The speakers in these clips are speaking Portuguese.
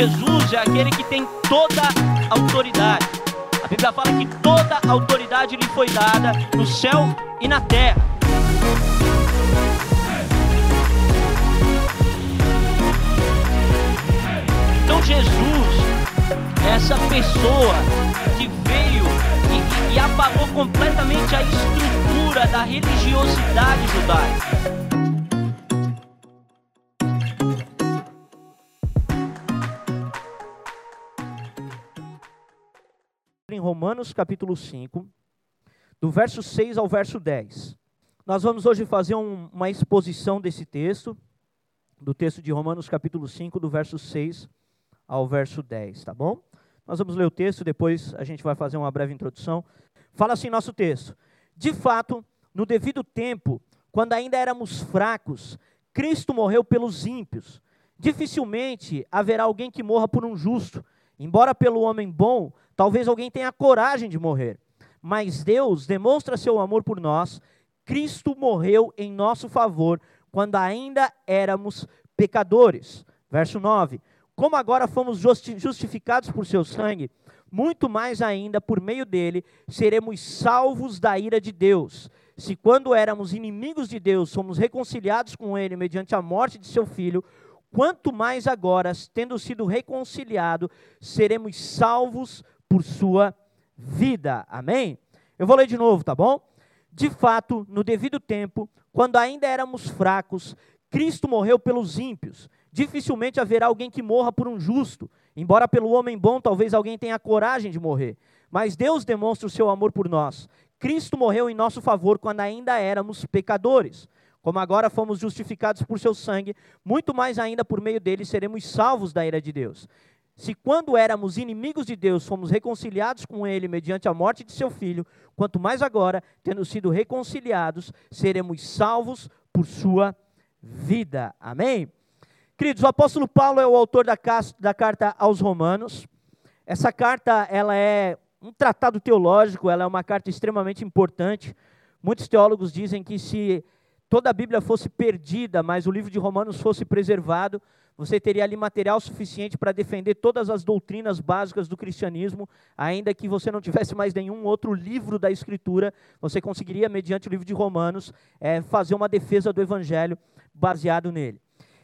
Jesus é aquele que tem toda a autoridade. A Bíblia fala que toda a autoridade lhe foi dada no céu e na terra. Então Jesus é essa pessoa que veio e, e, e apagou completamente a estrutura da religiosidade judaica. Em Romanos capítulo 5, do verso 6 ao verso 10. Nós vamos hoje fazer um, uma exposição desse texto, do texto de Romanos capítulo 5, do verso 6 ao verso 10, tá bom? Nós vamos ler o texto, depois a gente vai fazer uma breve introdução. Fala assim nosso texto: De fato, no devido tempo, quando ainda éramos fracos, Cristo morreu pelos ímpios. Dificilmente haverá alguém que morra por um justo. Embora pelo homem bom, talvez alguém tenha coragem de morrer. Mas Deus demonstra seu amor por nós. Cristo morreu em nosso favor quando ainda éramos pecadores. Verso 9: Como agora fomos justificados por seu sangue, muito mais ainda por meio dele seremos salvos da ira de Deus. Se quando éramos inimigos de Deus, fomos reconciliados com ele mediante a morte de seu filho, quanto mais agora, tendo sido reconciliado, seremos salvos por sua vida. Amém? Eu vou ler de novo, tá bom? De fato, no devido tempo, quando ainda éramos fracos, Cristo morreu pelos ímpios. Dificilmente haverá alguém que morra por um justo, embora pelo homem bom talvez alguém tenha coragem de morrer. Mas Deus demonstra o seu amor por nós. Cristo morreu em nosso favor quando ainda éramos pecadores. Como agora fomos justificados por seu sangue, muito mais ainda por meio dele seremos salvos da ira de Deus. Se quando éramos inimigos de Deus, fomos reconciliados com ele mediante a morte de seu filho, quanto mais agora, tendo sido reconciliados, seremos salvos por sua vida. Amém? Queridos, o apóstolo Paulo é o autor da, da carta aos Romanos. Essa carta, ela é um tratado teológico, ela é uma carta extremamente importante. Muitos teólogos dizem que se toda a Bíblia fosse perdida, mas o livro de Romanos fosse preservado, você teria ali material suficiente para defender todas as doutrinas básicas do cristianismo, ainda que você não tivesse mais nenhum outro livro da Escritura, você conseguiria, mediante o livro de Romanos, é, fazer uma defesa do Evangelho baseado nele.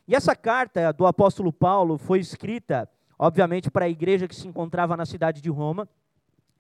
E essa carta do apóstolo Paulo foi escrita, obviamente, para a igreja que se encontrava na cidade de Roma.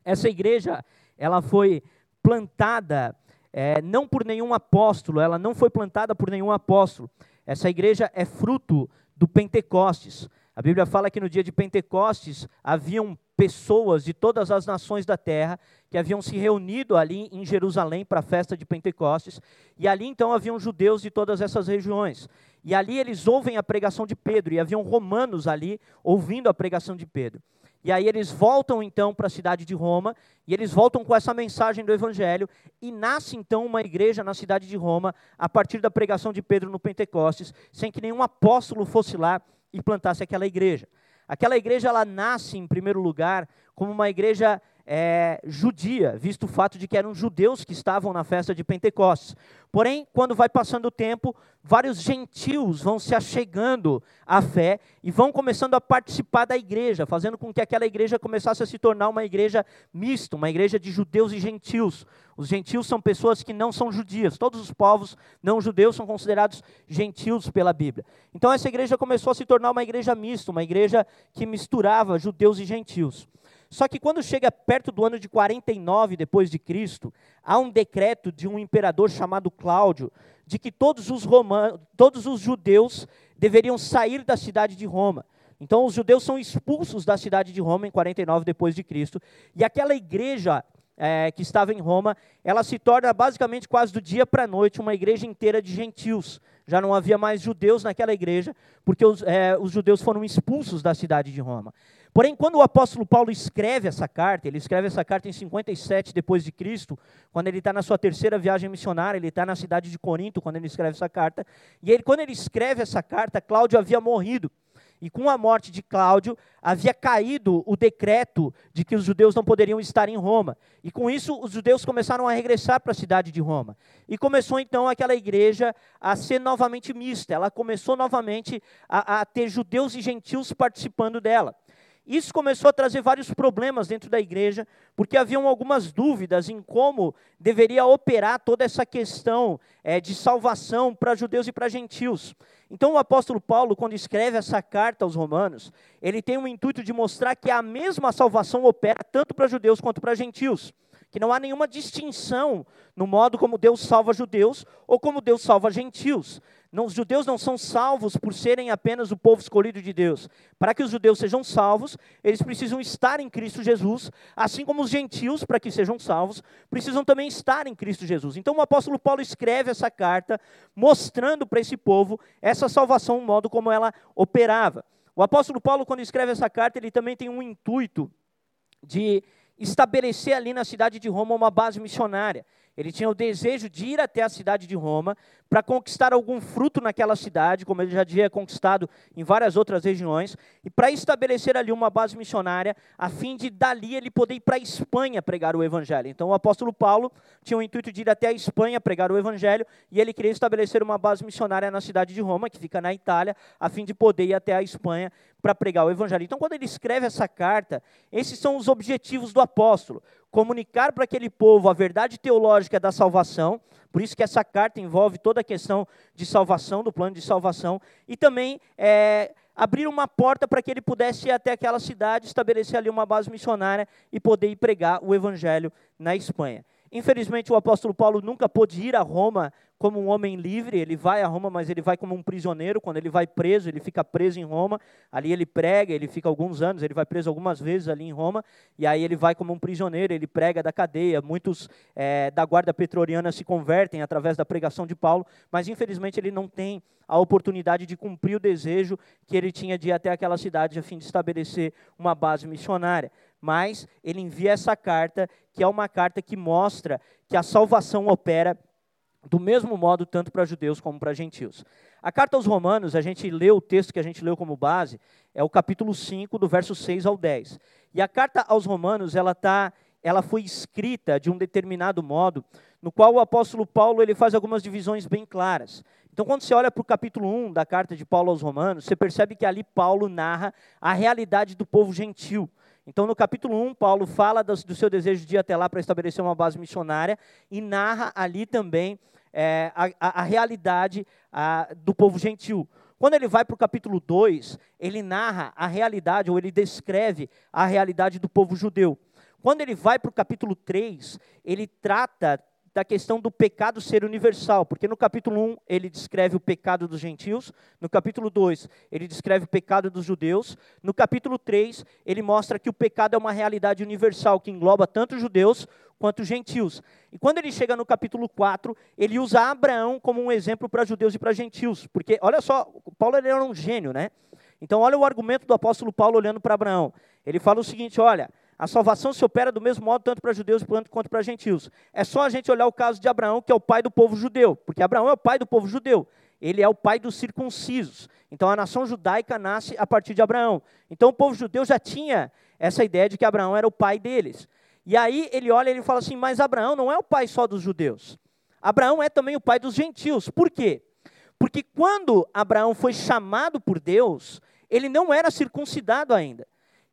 Essa igreja, ela foi plantada é, não por nenhum apóstolo, ela não foi plantada por nenhum apóstolo. Essa igreja é fruto do Pentecostes. A Bíblia fala que no dia de Pentecostes haviam pessoas de todas as nações da terra que haviam se reunido ali em Jerusalém para a festa de Pentecostes, e ali então haviam judeus de todas essas regiões. E ali eles ouvem a pregação de Pedro, e haviam romanos ali ouvindo a pregação de Pedro. E aí eles voltam então para a cidade de Roma, e eles voltam com essa mensagem do Evangelho, e nasce então uma igreja na cidade de Roma, a partir da pregação de Pedro no Pentecostes, sem que nenhum apóstolo fosse lá e plantasse aquela igreja. Aquela igreja ela nasce, em primeiro lugar, como uma igreja é, judia, visto o fato de que eram judeus que estavam na festa de Pentecostes. Porém, quando vai passando o tempo, vários gentios vão se achegando à fé e vão começando a participar da igreja, fazendo com que aquela igreja começasse a se tornar uma igreja mista, uma igreja de judeus e gentios. Os gentios são pessoas que não são judias, todos os povos não judeus são considerados gentios pela Bíblia. Então, essa igreja começou a se tornar uma igreja mista, uma igreja que misturava judeus e gentios. Só que quando chega perto do ano de 49 depois de Cristo, há um decreto de um imperador chamado Cláudio de que todos os romanos, todos os judeus deveriam sair da cidade de Roma. Então os judeus são expulsos da cidade de Roma em 49 depois de Cristo, e aquela igreja é, que estava em Roma, ela se torna basicamente quase do dia para a noite uma igreja inteira de gentios. Já não havia mais judeus naquela igreja, porque os, é, os judeus foram expulsos da cidade de Roma. Porém, quando o apóstolo Paulo escreve essa carta, ele escreve essa carta em 57 depois de Cristo, quando ele está na sua terceira viagem missionária, ele está na cidade de Corinto quando ele escreve essa carta. E ele, quando ele escreve essa carta, Cláudio havia morrido. E com a morte de Cláudio, havia caído o decreto de que os judeus não poderiam estar em Roma. E com isso, os judeus começaram a regressar para a cidade de Roma. E começou então aquela igreja a ser novamente mista. Ela começou novamente a, a ter judeus e gentios participando dela. Isso começou a trazer vários problemas dentro da igreja, porque haviam algumas dúvidas em como deveria operar toda essa questão é, de salvação para judeus e para gentios. Então, o apóstolo Paulo, quando escreve essa carta aos Romanos, ele tem o intuito de mostrar que a mesma salvação opera tanto para judeus quanto para gentios que não há nenhuma distinção no modo como Deus salva judeus ou como Deus salva gentios. Não, os judeus não são salvos por serem apenas o povo escolhido de Deus. Para que os judeus sejam salvos, eles precisam estar em Cristo Jesus, assim como os gentios, para que sejam salvos, precisam também estar em Cristo Jesus. Então o apóstolo Paulo escreve essa carta mostrando para esse povo essa salvação, o modo como ela operava. O apóstolo Paulo, quando escreve essa carta, ele também tem um intuito de estabelecer ali na cidade de Roma uma base missionária. Ele tinha o desejo de ir até a cidade de Roma para conquistar algum fruto naquela cidade, como ele já tinha conquistado em várias outras regiões, e para estabelecer ali uma base missionária, a fim de dali ele poder ir para a Espanha pregar o evangelho. Então o apóstolo Paulo tinha o intuito de ir até a Espanha pregar o evangelho, e ele queria estabelecer uma base missionária na cidade de Roma, que fica na Itália, a fim de poder ir até a Espanha para pregar o evangelho. Então quando ele escreve essa carta, esses são os objetivos do apóstolo comunicar para aquele povo a verdade teológica da salvação, por isso que essa carta envolve toda a questão de salvação, do plano de salvação, e também é, abrir uma porta para que ele pudesse ir até aquela cidade, estabelecer ali uma base missionária e poder ir pregar o evangelho na Espanha. Infelizmente, o apóstolo Paulo nunca pôde ir a Roma como um homem livre, ele vai a Roma, mas ele vai como um prisioneiro. Quando ele vai preso, ele fica preso em Roma. Ali ele prega, ele fica alguns anos, ele vai preso algumas vezes ali em Roma. E aí ele vai como um prisioneiro, ele prega da cadeia. Muitos é, da guarda petroliana se convertem através da pregação de Paulo, mas infelizmente ele não tem a oportunidade de cumprir o desejo que ele tinha de ir até aquela cidade a fim de estabelecer uma base missionária. Mas ele envia essa carta, que é uma carta que mostra que a salvação opera do mesmo modo tanto para judeus como para gentios. A carta aos Romanos, a gente leu o texto que a gente leu como base, é o capítulo 5, do verso 6 ao 10. E a carta aos Romanos, ela tá, ela foi escrita de um determinado modo, no qual o apóstolo Paulo ele faz algumas divisões bem claras. Então, quando você olha para o capítulo 1 da carta de Paulo aos Romanos, você percebe que ali Paulo narra a realidade do povo gentil. Então, no capítulo 1, Paulo fala do, do seu desejo de ir até lá para estabelecer uma base missionária e narra ali também é, a, a, a, realidade a, do povo gentil. Quando ele vai para o capítulo 2, ele narra a realidade, ou ele descreve a realidade do povo judeu. Quando ele vai para o capítulo 3, ele trata da questão do pecado ser universal, porque no capítulo 1 ele descreve o pecado dos gentios, no capítulo 2 ele descreve o pecado dos judeus, no capítulo 3 ele mostra que o pecado é uma realidade universal que engloba tanto judeus quanto gentios. E quando ele chega no capítulo 4, ele usa Abraão como um exemplo para judeus e para gentios, porque olha só, Paulo era um gênio, né? Então olha o argumento do apóstolo Paulo olhando para Abraão. Ele fala o seguinte, olha, a salvação se opera do mesmo modo tanto para judeus quanto para gentios. É só a gente olhar o caso de Abraão, que é o pai do povo judeu, porque Abraão é o pai do povo judeu. Ele é o pai dos circuncisos. Então a nação judaica nasce a partir de Abraão. Então o povo judeu já tinha essa ideia de que Abraão era o pai deles. E aí ele olha e ele fala assim: Mas Abraão não é o pai só dos judeus. Abraão é também o pai dos gentios. Por quê? Porque quando Abraão foi chamado por Deus, ele não era circuncidado ainda.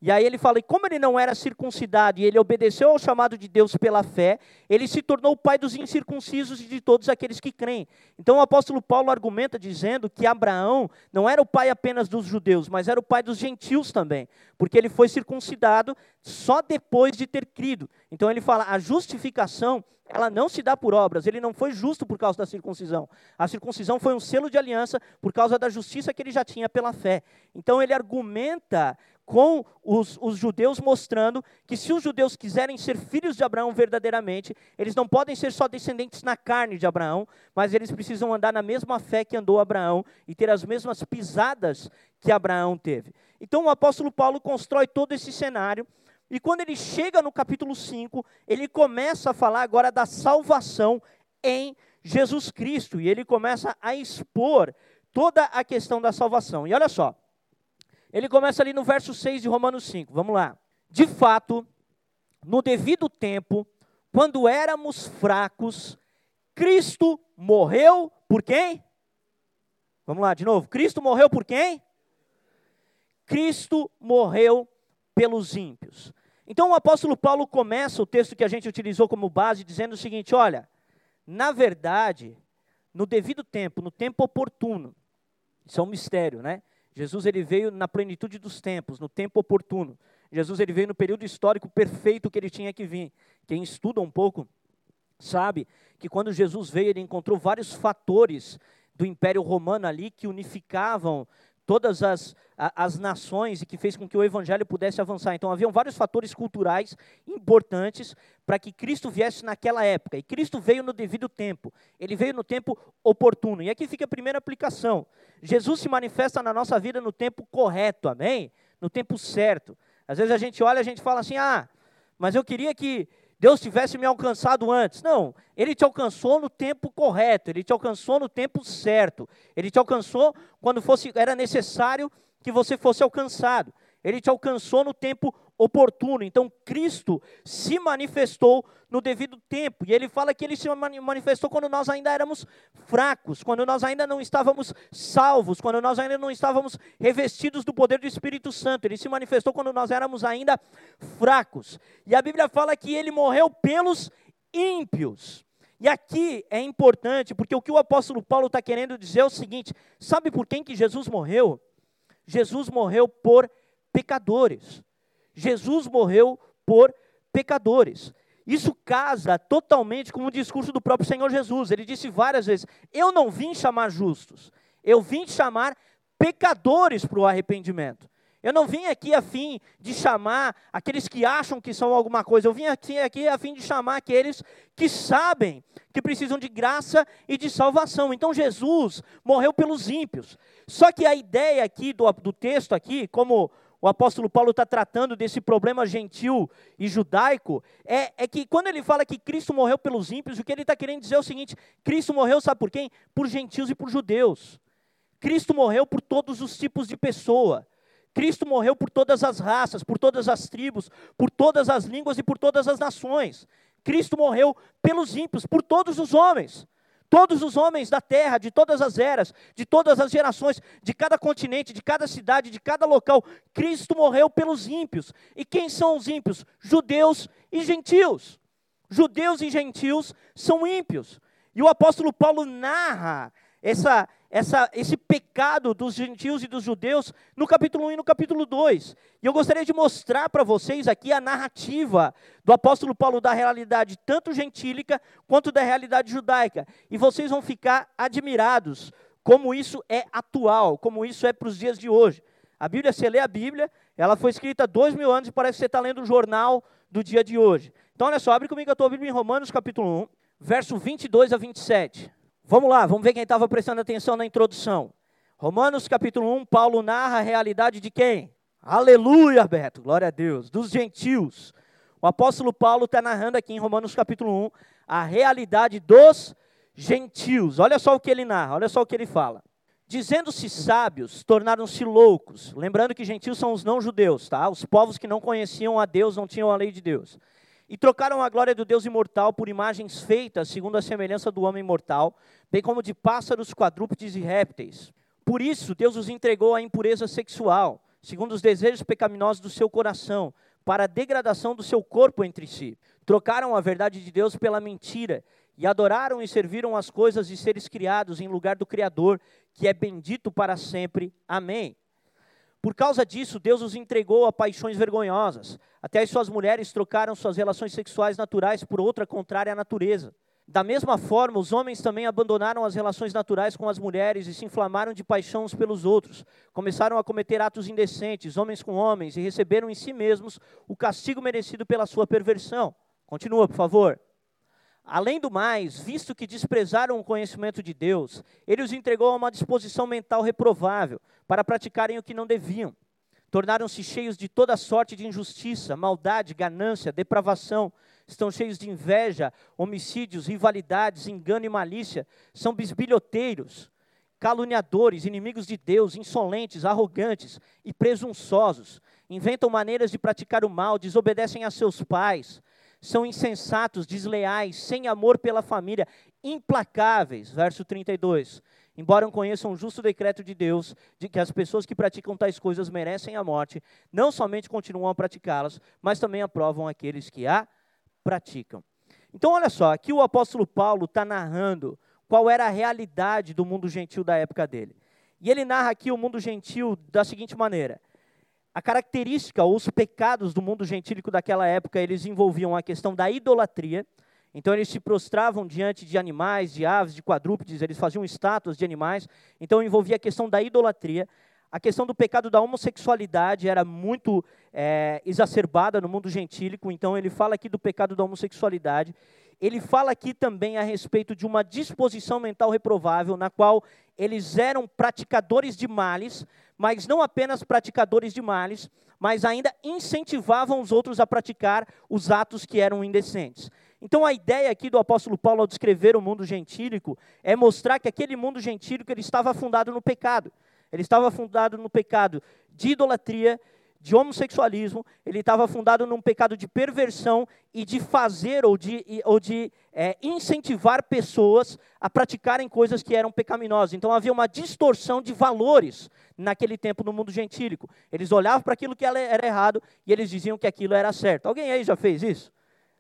E aí ele fala: e como ele não era circuncidado e ele obedeceu ao chamado de Deus pela fé, ele se tornou o pai dos incircuncisos e de todos aqueles que creem. Então o apóstolo Paulo argumenta dizendo que Abraão não era o pai apenas dos judeus, mas era o pai dos gentios também, porque ele foi circuncidado só depois de ter crido. Então ele fala: a justificação ela não se dá por obras. Ele não foi justo por causa da circuncisão. A circuncisão foi um selo de aliança por causa da justiça que ele já tinha pela fé. Então ele argumenta com os, os, judeus, mostrando que se os judeus quiserem ser filhos de Abraão verdadeiramente, eles não podem ser só descendentes na carne de Abraão, mas eles precisam andar na mesma fé que andou Abraão e ter as mesmas pisadas que Abraão teve. Então o apóstolo Paulo constrói todo esse cenário, e quando ele chega no capítulo 5, ele começa a falar agora da salvação em Jesus Cristo, e ele começa a expor toda a questão da salvação. E olha só, ele começa ali no verso 6 de Romanos 5. Vamos lá. De fato, no devido tempo, quando éramos fracos, Cristo morreu por quem? Vamos lá, de novo. Cristo morreu por quem? Cristo morreu pelos ímpios. Então o apóstolo Paulo começa o texto que a gente utilizou como base dizendo o seguinte: olha, na verdade, no devido tempo, no tempo oportuno, isso é um mistério, né? Jesus ele veio na plenitude dos tempos, no tempo oportuno. Jesus ele veio no período histórico perfeito que ele tinha que vir. Quem estuda um pouco sabe que quando Jesus veio, ele encontrou vários fatores do Império Romano ali que unificavam todas as, as nações e que fez com que o evangelho pudesse avançar. Então, haviam vários fatores culturais importantes para que Cristo viesse naquela época. E Cristo veio no devido tempo. Ele veio no tempo oportuno. E aqui fica a primeira aplicação. Jesus se manifesta na nossa vida no tempo correto, amém? No tempo certo. Às vezes a gente olha a gente fala assim: ah, mas eu queria que Deus tivesse me alcançado antes. Não, ele te alcançou no tempo correto, ele te alcançou no tempo certo. Ele te alcançou quando fosse era necessário que você fosse alcançado. Ele te alcançou no tempo oportuno. Então Cristo se manifestou no devido tempo. E ele fala que ele se manifestou quando nós ainda éramos fracos, quando nós ainda não estávamos salvos, quando nós ainda não estávamos revestidos do poder do Espírito Santo. Ele se manifestou quando nós éramos ainda fracos. E a Bíblia fala que ele morreu pelos ímpios. E aqui é importante, porque o que o apóstolo Paulo está querendo dizer é o seguinte: sabe por quem que Jesus morreu? Jesus morreu por pecadores. Jesus morreu por pecadores. Isso casa totalmente com o discurso do próprio Senhor Jesus. Ele disse várias vezes: Eu não vim chamar justos, eu vim chamar pecadores para o arrependimento. Eu não vim aqui a fim de chamar aqueles que acham que são alguma coisa, eu vim aqui, aqui a fim de chamar aqueles que sabem que precisam de graça e de salvação. Então Jesus morreu pelos ímpios. Só que a ideia aqui do, do texto aqui, como o apóstolo Paulo está tratando desse problema gentil e judaico, é, é que quando ele fala que Cristo morreu pelos ímpios, o que ele está querendo dizer é o seguinte: Cristo morreu, sabe por quem? Por gentios e por judeus. Cristo morreu por todos os tipos de pessoa. Cristo morreu por todas as raças, por todas as tribos, por todas as línguas e por todas as nações. Cristo morreu pelos ímpios, por todos os homens. Todos os homens da terra, de todas as eras, de todas as gerações, de cada continente, de cada cidade, de cada local, Cristo morreu pelos ímpios. E quem são os ímpios? Judeus e gentios. Judeus e gentios são ímpios. E o apóstolo Paulo narra essa, essa, esse pecado dos gentios e dos judeus no capítulo 1 e no capítulo 2. E eu gostaria de mostrar para vocês aqui a narrativa do apóstolo Paulo da realidade tanto gentílica quanto da realidade judaica. E vocês vão ficar admirados como isso é atual, como isso é para os dias de hoje. A Bíblia, você lê a Bíblia, ela foi escrita dois mil anos e parece que você está lendo o jornal do dia de hoje. Então, olha só, abre comigo a tua Bíblia em Romanos capítulo 1, verso 22 a 27. Vamos lá, vamos ver quem estava prestando atenção na introdução. Romanos capítulo 1, Paulo narra a realidade de quem? Aleluia, Beto, glória a Deus, dos gentios. O apóstolo Paulo está narrando aqui em Romanos capítulo 1 a realidade dos gentios. Olha só o que ele narra, olha só o que ele fala. Dizendo-se sábios, tornaram-se loucos. Lembrando que gentios são os não-judeus, tá? Os povos que não conheciam a Deus, não tinham a lei de Deus. E trocaram a glória do Deus imortal por imagens feitas segundo a semelhança do homem mortal, bem como de pássaros, quadrúpedes e répteis. Por isso, Deus os entregou à impureza sexual, segundo os desejos pecaminosos do seu coração, para a degradação do seu corpo entre si. Trocaram a verdade de Deus pela mentira e adoraram e serviram as coisas e seres criados em lugar do Criador, que é bendito para sempre. Amém. Por causa disso, Deus os entregou a paixões vergonhosas. Até as suas mulheres trocaram suas relações sexuais naturais por outra contrária à natureza. Da mesma forma, os homens também abandonaram as relações naturais com as mulheres e se inflamaram de paixão uns pelos outros. Começaram a cometer atos indecentes, homens com homens, e receberam em si mesmos o castigo merecido pela sua perversão. Continua, por favor. Além do mais, visto que desprezaram o conhecimento de Deus, ele os entregou a uma disposição mental reprovável para praticarem o que não deviam. Tornaram-se cheios de toda sorte de injustiça, maldade, ganância, depravação. Estão cheios de inveja, homicídios, rivalidades, engano e malícia. São bisbilhoteiros, caluniadores, inimigos de Deus, insolentes, arrogantes e presunçosos. Inventam maneiras de praticar o mal, desobedecem a seus pais são insensatos, desleais, sem amor pela família, implacáveis. Verso 32. Embora não conheçam o justo decreto de Deus, de que as pessoas que praticam tais coisas merecem a morte, não somente continuam a praticá-las, mas também aprovam aqueles que a praticam. Então, olha só, aqui o apóstolo Paulo está narrando qual era a realidade do mundo gentil da época dele. E ele narra aqui o mundo gentil da seguinte maneira: a característica, os pecados do mundo gentílico daquela época, eles envolviam a questão da idolatria. Então eles se prostravam diante de animais, de aves, de quadrúpedes, eles faziam estátuas de animais. Então envolvia a questão da idolatria. A questão do pecado da homossexualidade era muito é, exacerbada no mundo gentílico. Então ele fala aqui do pecado da homossexualidade. Ele fala aqui também a respeito de uma disposição mental reprovável, na qual eles eram praticadores de males, mas não apenas praticadores de males, mas ainda incentivavam os outros a praticar os atos que eram indecentes. Então a ideia aqui do apóstolo Paulo ao descrever o mundo gentílico é mostrar que aquele mundo gentílico ele estava fundado no pecado. Ele estava fundado no pecado de idolatria, de homossexualismo, ele estava fundado num pecado de perversão e de fazer ou de, ou de é, incentivar pessoas a praticarem coisas que eram pecaminosas. Então havia uma distorção de valores naquele tempo no mundo gentílico. Eles olhavam para aquilo que era errado e eles diziam que aquilo era certo. Alguém aí já fez isso?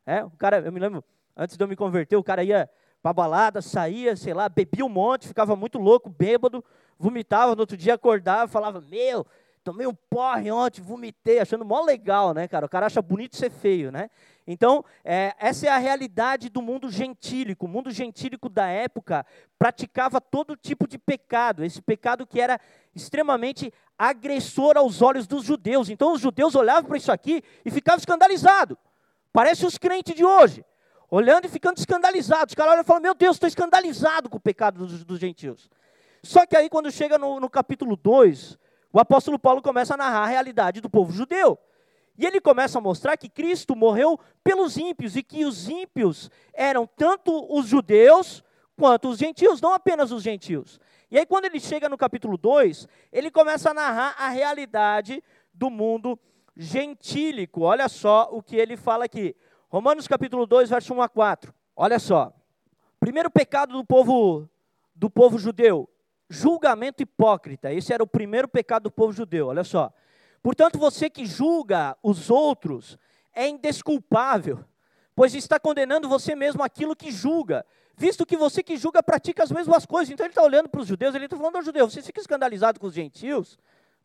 É, o cara, eu me lembro, antes de eu me converter, o cara ia para balada, saía, sei lá, bebia um monte, ficava muito louco, bêbado, vomitava, no outro dia acordava, falava: "Meu, tomei um porre ontem, vomitei, achando mó legal, né, cara? O cara acha bonito ser feio, né? Então, é, essa é a realidade do mundo gentílico. O mundo gentílico da época praticava todo tipo de pecado, esse pecado que era extremamente agressor aos olhos dos judeus. Então, os judeus olhavam para isso aqui e ficavam escandalizados. Parece os crentes de hoje, olhando e ficando escandalizados. Os caras olham e falam: Meu Deus, estou escandalizado com o pecado dos, dos gentios. Só que aí, quando chega no, no capítulo 2, o apóstolo Paulo começa a narrar a realidade do povo judeu. E ele começa a mostrar que Cristo morreu pelos ímpios e que os ímpios eram tanto os judeus quanto os gentios, não apenas os gentios. E aí, quando ele chega no capítulo 2, ele começa a narrar a realidade do mundo gentílico. Olha só o que ele fala aqui. Romanos capítulo 2, verso 1 a 4. Olha só. Primeiro pecado do povo do povo judeu, julgamento hipócrita. Esse era o primeiro pecado do povo judeu, olha só. Portanto, você que julga os outros é indesculpável, pois está condenando você mesmo aquilo que julga, visto que você que julga pratica as mesmas coisas. Então ele está olhando para os judeus, ele está falando aos judeus, vocês ficam escandalizados com os gentios,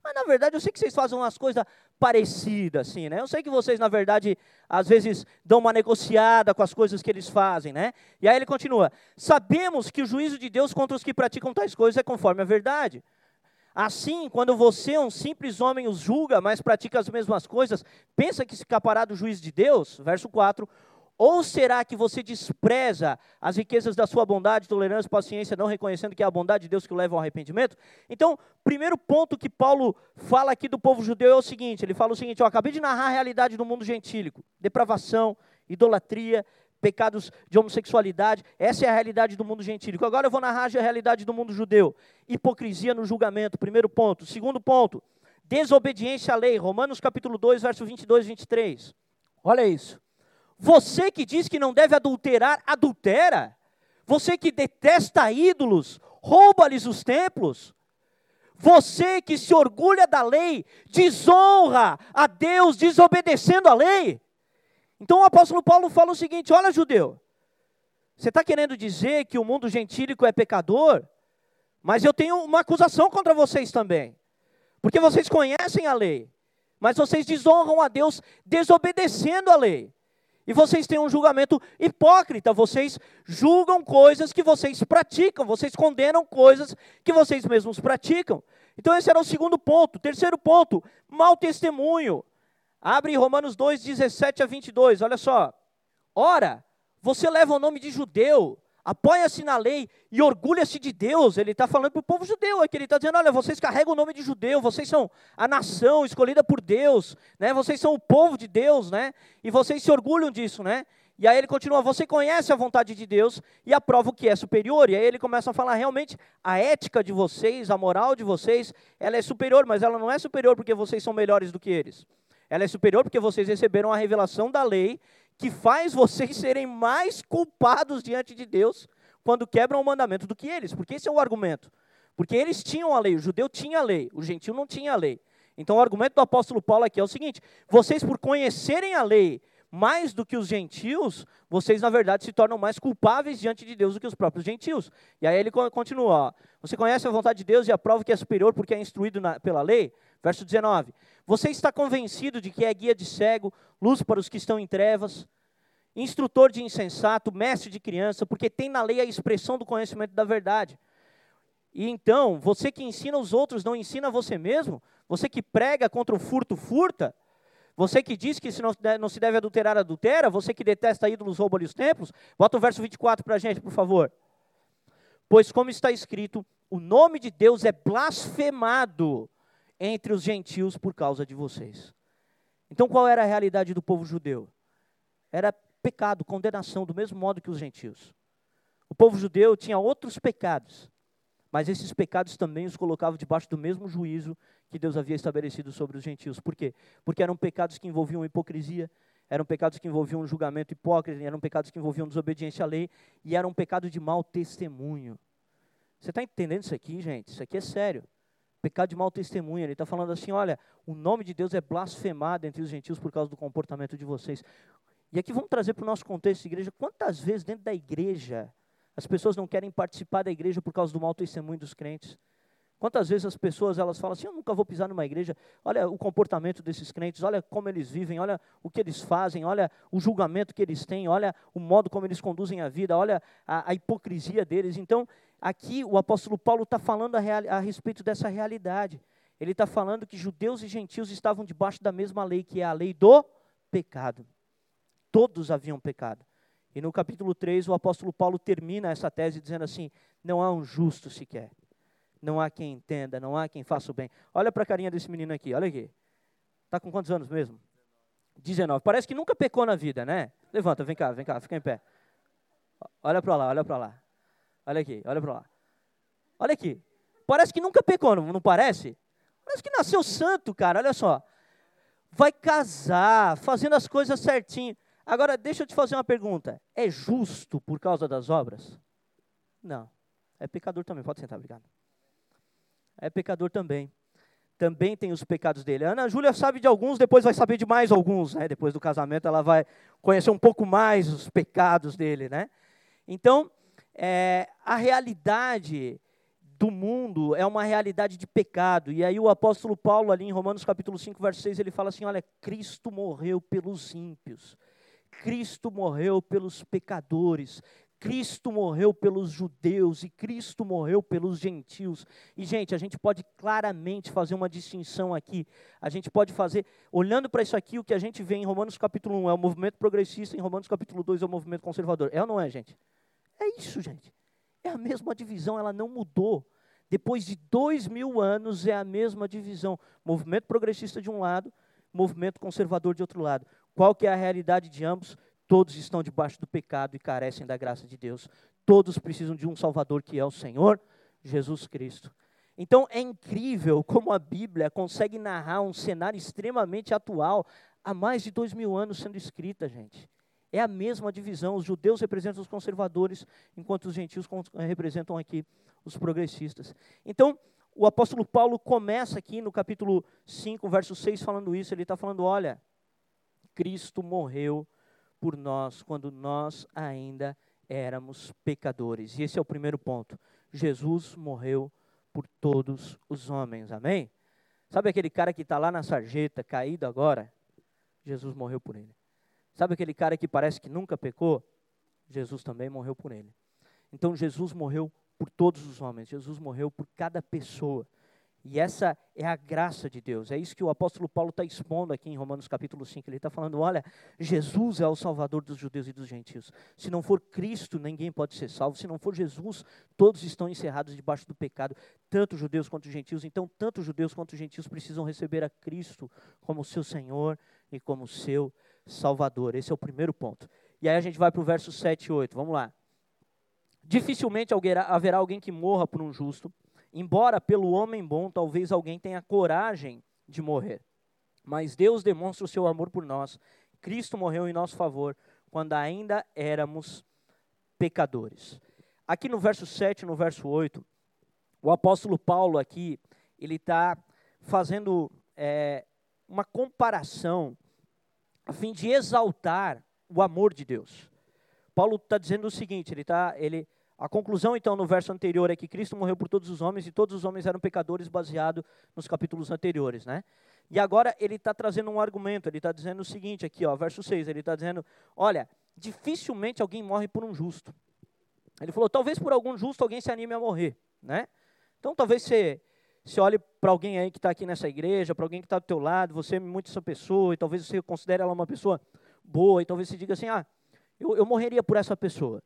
mas na verdade eu sei que vocês fazem umas coisas parecidas, assim, né? Eu sei que vocês, na verdade, às vezes dão uma negociada com as coisas que eles fazem, né? E aí ele continua: Sabemos que o juízo de Deus contra os que praticam tais coisas é conforme a verdade. Assim, quando você, um simples homem, os julga, mas pratica as mesmas coisas, pensa que escapará do juízo de Deus? Verso 4. Ou será que você despreza as riquezas da sua bondade, tolerância, paciência, não reconhecendo que é a bondade de Deus que leva ao arrependimento? Então, primeiro ponto que Paulo fala aqui do povo judeu é o seguinte: ele fala o seguinte, eu acabei de narrar a realidade do mundo gentílico, depravação, idolatria, pecados de homossexualidade, essa é a realidade do mundo gentílico. Agora eu vou narrar a realidade do mundo judeu. Hipocrisia no julgamento, primeiro ponto. Segundo ponto, desobediência à lei, Romanos capítulo 2, verso 22 e 23. Olha isso. Você que diz que não deve adulterar, adultera. Você que detesta ídolos, rouba-lhes os templos. Você que se orgulha da lei, desonra a Deus desobedecendo a lei. Então o apóstolo Paulo fala o seguinte: olha, judeu, você está querendo dizer que o mundo gentílico é pecador? Mas eu tenho uma acusação contra vocês também. Porque vocês conhecem a lei, mas vocês desonram a Deus desobedecendo a lei. E vocês têm um julgamento hipócrita, vocês julgam coisas que vocês praticam, vocês condenam coisas que vocês mesmos praticam. Então, esse era o segundo ponto. Terceiro ponto, mau testemunho. Abre Romanos 2, 17 a 22, olha só. Ora, você leva o nome de judeu, apoia-se na lei e orgulha-se de Deus. Ele está falando para o povo judeu aqui. Ele está dizendo: olha, vocês carregam o nome de judeu, vocês são a nação escolhida por Deus, né? vocês são o povo de Deus, né? e vocês se orgulham disso. Né? E aí ele continua: você conhece a vontade de Deus e aprova o que é superior. E aí ele começa a falar: realmente, a ética de vocês, a moral de vocês, ela é superior, mas ela não é superior porque vocês são melhores do que eles. Ela é superior porque vocês receberam a revelação da lei que faz vocês serem mais culpados diante de Deus quando quebram o mandamento do que eles, porque esse é o argumento. Porque eles tinham a lei, o judeu tinha a lei, o gentil não tinha a lei. Então o argumento do apóstolo Paulo aqui é o seguinte: vocês, por conhecerem a lei mais do que os gentios, vocês na verdade se tornam mais culpáveis diante de Deus do que os próprios gentios. E aí ele continua: ó, você conhece a vontade de Deus e aprova que é superior porque é instruído na, pela lei? Verso 19: Você está convencido de que é guia de cego, luz para os que estão em trevas, instrutor de insensato, mestre de criança, porque tem na lei a expressão do conhecimento da verdade. E então, você que ensina os outros, não ensina você mesmo? Você que prega contra o furto, furta? Você que diz que se não, não se deve adulterar, adultera? Você que detesta ídolos, rouba os templos? Bota o verso 24 para a gente, por favor. Pois, como está escrito, o nome de Deus é blasfemado entre os gentios por causa de vocês. Então, qual era a realidade do povo judeu? Era pecado, condenação, do mesmo modo que os gentios. O povo judeu tinha outros pecados, mas esses pecados também os colocavam debaixo do mesmo juízo que Deus havia estabelecido sobre os gentios. Por quê? Porque eram pecados que envolviam hipocrisia, eram pecados que envolviam julgamento hipócrita, eram pecados que envolviam desobediência à lei e eram um pecado de mau testemunho. Você está entendendo isso aqui, gente? Isso aqui é sério. Pecado de mau testemunho. Ele está falando assim: olha, o nome de Deus é blasfemado entre os gentios por causa do comportamento de vocês. E aqui vamos trazer para o nosso contexto igreja: quantas vezes dentro da igreja as pessoas não querem participar da igreja por causa do mau testemunho dos crentes? Quantas vezes as pessoas elas falam assim: eu nunca vou pisar numa igreja, olha o comportamento desses crentes, olha como eles vivem, olha o que eles fazem, olha o julgamento que eles têm, olha o modo como eles conduzem a vida, olha a, a hipocrisia deles. Então, aqui o apóstolo Paulo está falando a, real, a respeito dessa realidade. Ele está falando que judeus e gentios estavam debaixo da mesma lei, que é a lei do pecado. Todos haviam pecado. E no capítulo 3, o apóstolo Paulo termina essa tese dizendo assim: não há um justo sequer. Não há quem entenda, não há quem faça o bem. Olha para a carinha desse menino aqui, olha aqui. Está com quantos anos mesmo? 19. Parece que nunca pecou na vida, né? Levanta, vem cá, vem cá, fica em pé. Olha para lá, olha para lá. Olha aqui, olha para lá. Olha aqui. Parece que nunca pecou, não, não parece? Parece que nasceu santo, cara, olha só. Vai casar, fazendo as coisas certinho. Agora, deixa eu te fazer uma pergunta. É justo por causa das obras? Não. É pecador também. Pode sentar, obrigado. É pecador também. Também tem os pecados dele. A Ana Júlia sabe de alguns, depois vai saber de mais alguns. Né? Depois do casamento, ela vai conhecer um pouco mais os pecados dele. Né? Então, é, a realidade do mundo é uma realidade de pecado. E aí o apóstolo Paulo, ali em Romanos capítulo 5, verso 6, ele fala assim: olha, Cristo morreu pelos ímpios Cristo morreu pelos pecadores, Cristo morreu pelos judeus e Cristo morreu pelos gentios. E, gente, a gente pode claramente fazer uma distinção aqui. A gente pode fazer, olhando para isso aqui, o que a gente vê em Romanos capítulo 1 é o movimento progressista, em Romanos capítulo 2 é o movimento conservador. É ou não é, gente? É isso, gente. É a mesma divisão, ela não mudou. Depois de dois mil anos, é a mesma divisão. Movimento progressista de um lado, movimento conservador de outro lado. Qual que é a realidade de ambos? Todos estão debaixo do pecado e carecem da graça de Deus. Todos precisam de um Salvador que é o Senhor Jesus Cristo. Então é incrível como a Bíblia consegue narrar um cenário extremamente atual, há mais de dois mil anos sendo escrita, gente. É a mesma divisão. Os judeus representam os conservadores, enquanto os gentios representam aqui os progressistas. Então, o apóstolo Paulo começa aqui no capítulo 5, verso 6, falando isso. Ele está falando: olha, Cristo morreu por nós quando nós ainda éramos pecadores. E esse é o primeiro ponto. Jesus morreu por todos os homens. Amém? Sabe aquele cara que está lá na sarjeta, caído agora? Jesus morreu por ele. Sabe aquele cara que parece que nunca pecou? Jesus também morreu por ele. Então Jesus morreu por todos os homens, Jesus morreu por cada pessoa. E essa é a graça de Deus. É isso que o apóstolo Paulo está expondo aqui em Romanos capítulo 5. Ele está falando: olha, Jesus é o salvador dos judeus e dos gentios. Se não for Cristo, ninguém pode ser salvo. Se não for Jesus, todos estão encerrados debaixo do pecado, tanto judeus quanto gentios. Então, tanto judeus quanto gentios precisam receber a Cristo como seu Senhor e como seu Salvador. Esse é o primeiro ponto. E aí a gente vai para o verso 7 e 8. Vamos lá. Dificilmente haverá alguém que morra por um justo, embora pelo homem bom talvez alguém tenha coragem de morrer. Mas Deus demonstra o seu amor por nós. Cristo morreu em nosso favor quando ainda éramos pecadores. Aqui no verso 7 no verso 8, o apóstolo Paulo aqui, ele está fazendo é, uma comparação a fim de exaltar o amor de Deus. Paulo está dizendo o seguinte, ele está, ele, a conclusão, então, no verso anterior é que Cristo morreu por todos os homens e todos os homens eram pecadores, baseado nos capítulos anteriores, né? E agora ele está trazendo um argumento, ele está dizendo o seguinte aqui, ó, verso 6, ele está dizendo, olha, dificilmente alguém morre por um justo. Ele falou, talvez por algum justo alguém se anime a morrer, né? Então, talvez você, você olhe para alguém aí que está aqui nessa igreja, para alguém que está do teu lado, você é muito essa pessoa, e talvez você considere ela uma pessoa boa, e talvez você diga assim, ah, eu, eu morreria por essa pessoa.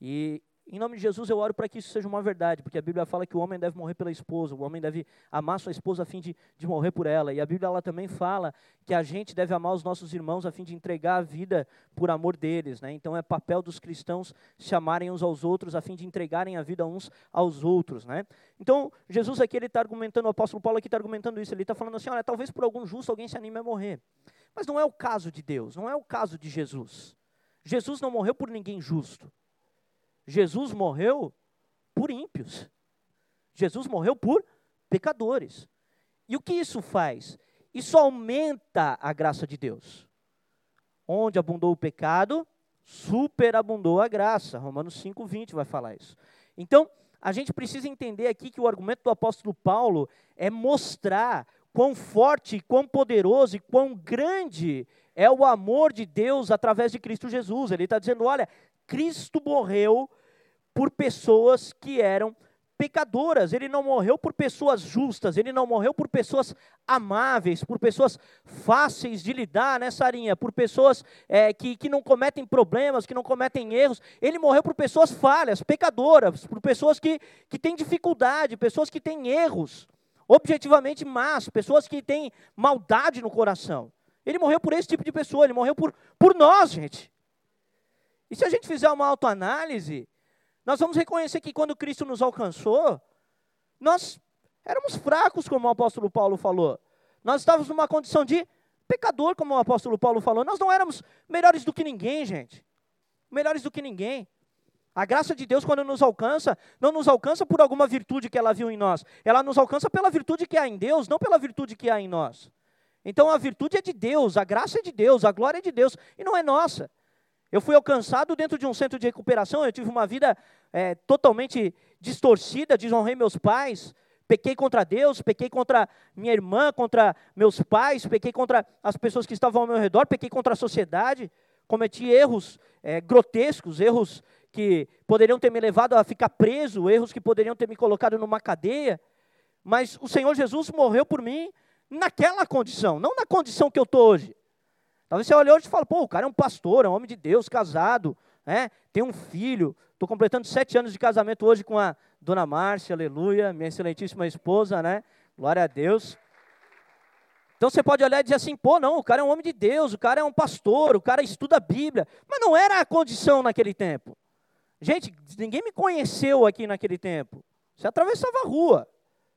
E, em nome de Jesus, eu oro para que isso seja uma verdade, porque a Bíblia fala que o homem deve morrer pela esposa, o homem deve amar sua esposa a fim de, de morrer por ela. E a Bíblia ela também fala que a gente deve amar os nossos irmãos a fim de entregar a vida por amor deles. Né? Então é papel dos cristãos se amarem uns aos outros a fim de entregarem a vida uns aos outros. Né? Então, Jesus aqui ele está argumentando, o apóstolo Paulo aqui está argumentando isso, ele está falando assim, olha, talvez por algum justo alguém se anime a morrer. Mas não é o caso de Deus, não é o caso de Jesus. Jesus não morreu por ninguém justo. Jesus morreu por ímpios. Jesus morreu por pecadores. E o que isso faz? Isso aumenta a graça de Deus. Onde abundou o pecado, superabundou a graça. Romanos 5:20 vai falar isso. Então, a gente precisa entender aqui que o argumento do apóstolo Paulo é mostrar quão forte, quão poderoso e quão grande é o amor de Deus através de Cristo Jesus. Ele está dizendo: olha, Cristo morreu por pessoas que eram pecadoras, ele não morreu por pessoas justas, ele não morreu por pessoas amáveis, por pessoas fáceis de lidar nessa linha, por pessoas é, que, que não cometem problemas, que não cometem erros. Ele morreu por pessoas falhas, pecadoras, por pessoas que, que têm dificuldade, pessoas que têm erros, objetivamente más, pessoas que têm maldade no coração. Ele morreu por esse tipo de pessoa, ele morreu por, por nós, gente. E se a gente fizer uma autoanálise, nós vamos reconhecer que quando Cristo nos alcançou, nós éramos fracos, como o apóstolo Paulo falou. Nós estávamos numa condição de pecador, como o apóstolo Paulo falou. Nós não éramos melhores do que ninguém, gente. Melhores do que ninguém. A graça de Deus, quando nos alcança, não nos alcança por alguma virtude que ela viu em nós. Ela nos alcança pela virtude que há em Deus, não pela virtude que há em nós. Então a virtude é de Deus, a graça é de Deus, a glória é de Deus, e não é nossa. Eu fui alcançado dentro de um centro de recuperação, eu tive uma vida é, totalmente distorcida, desonrei meus pais, pequei contra Deus, pequei contra minha irmã, contra meus pais, pequei contra as pessoas que estavam ao meu redor, pequei contra a sociedade, cometi erros é, grotescos, erros que poderiam ter me levado a ficar preso, erros que poderiam ter me colocado numa cadeia, mas o Senhor Jesus morreu por mim naquela condição, não na condição que eu estou hoje. Talvez você olhe hoje e fale, pô, o cara é um pastor, é um homem de Deus, casado, né? tem um filho. Estou completando sete anos de casamento hoje com a dona Márcia, aleluia, minha excelentíssima esposa, né? Glória a Deus. Então você pode olhar e dizer assim, pô, não, o cara é um homem de Deus, o cara é um pastor, o cara estuda a Bíblia. Mas não era a condição naquele tempo. Gente, ninguém me conheceu aqui naquele tempo. Você atravessava a rua.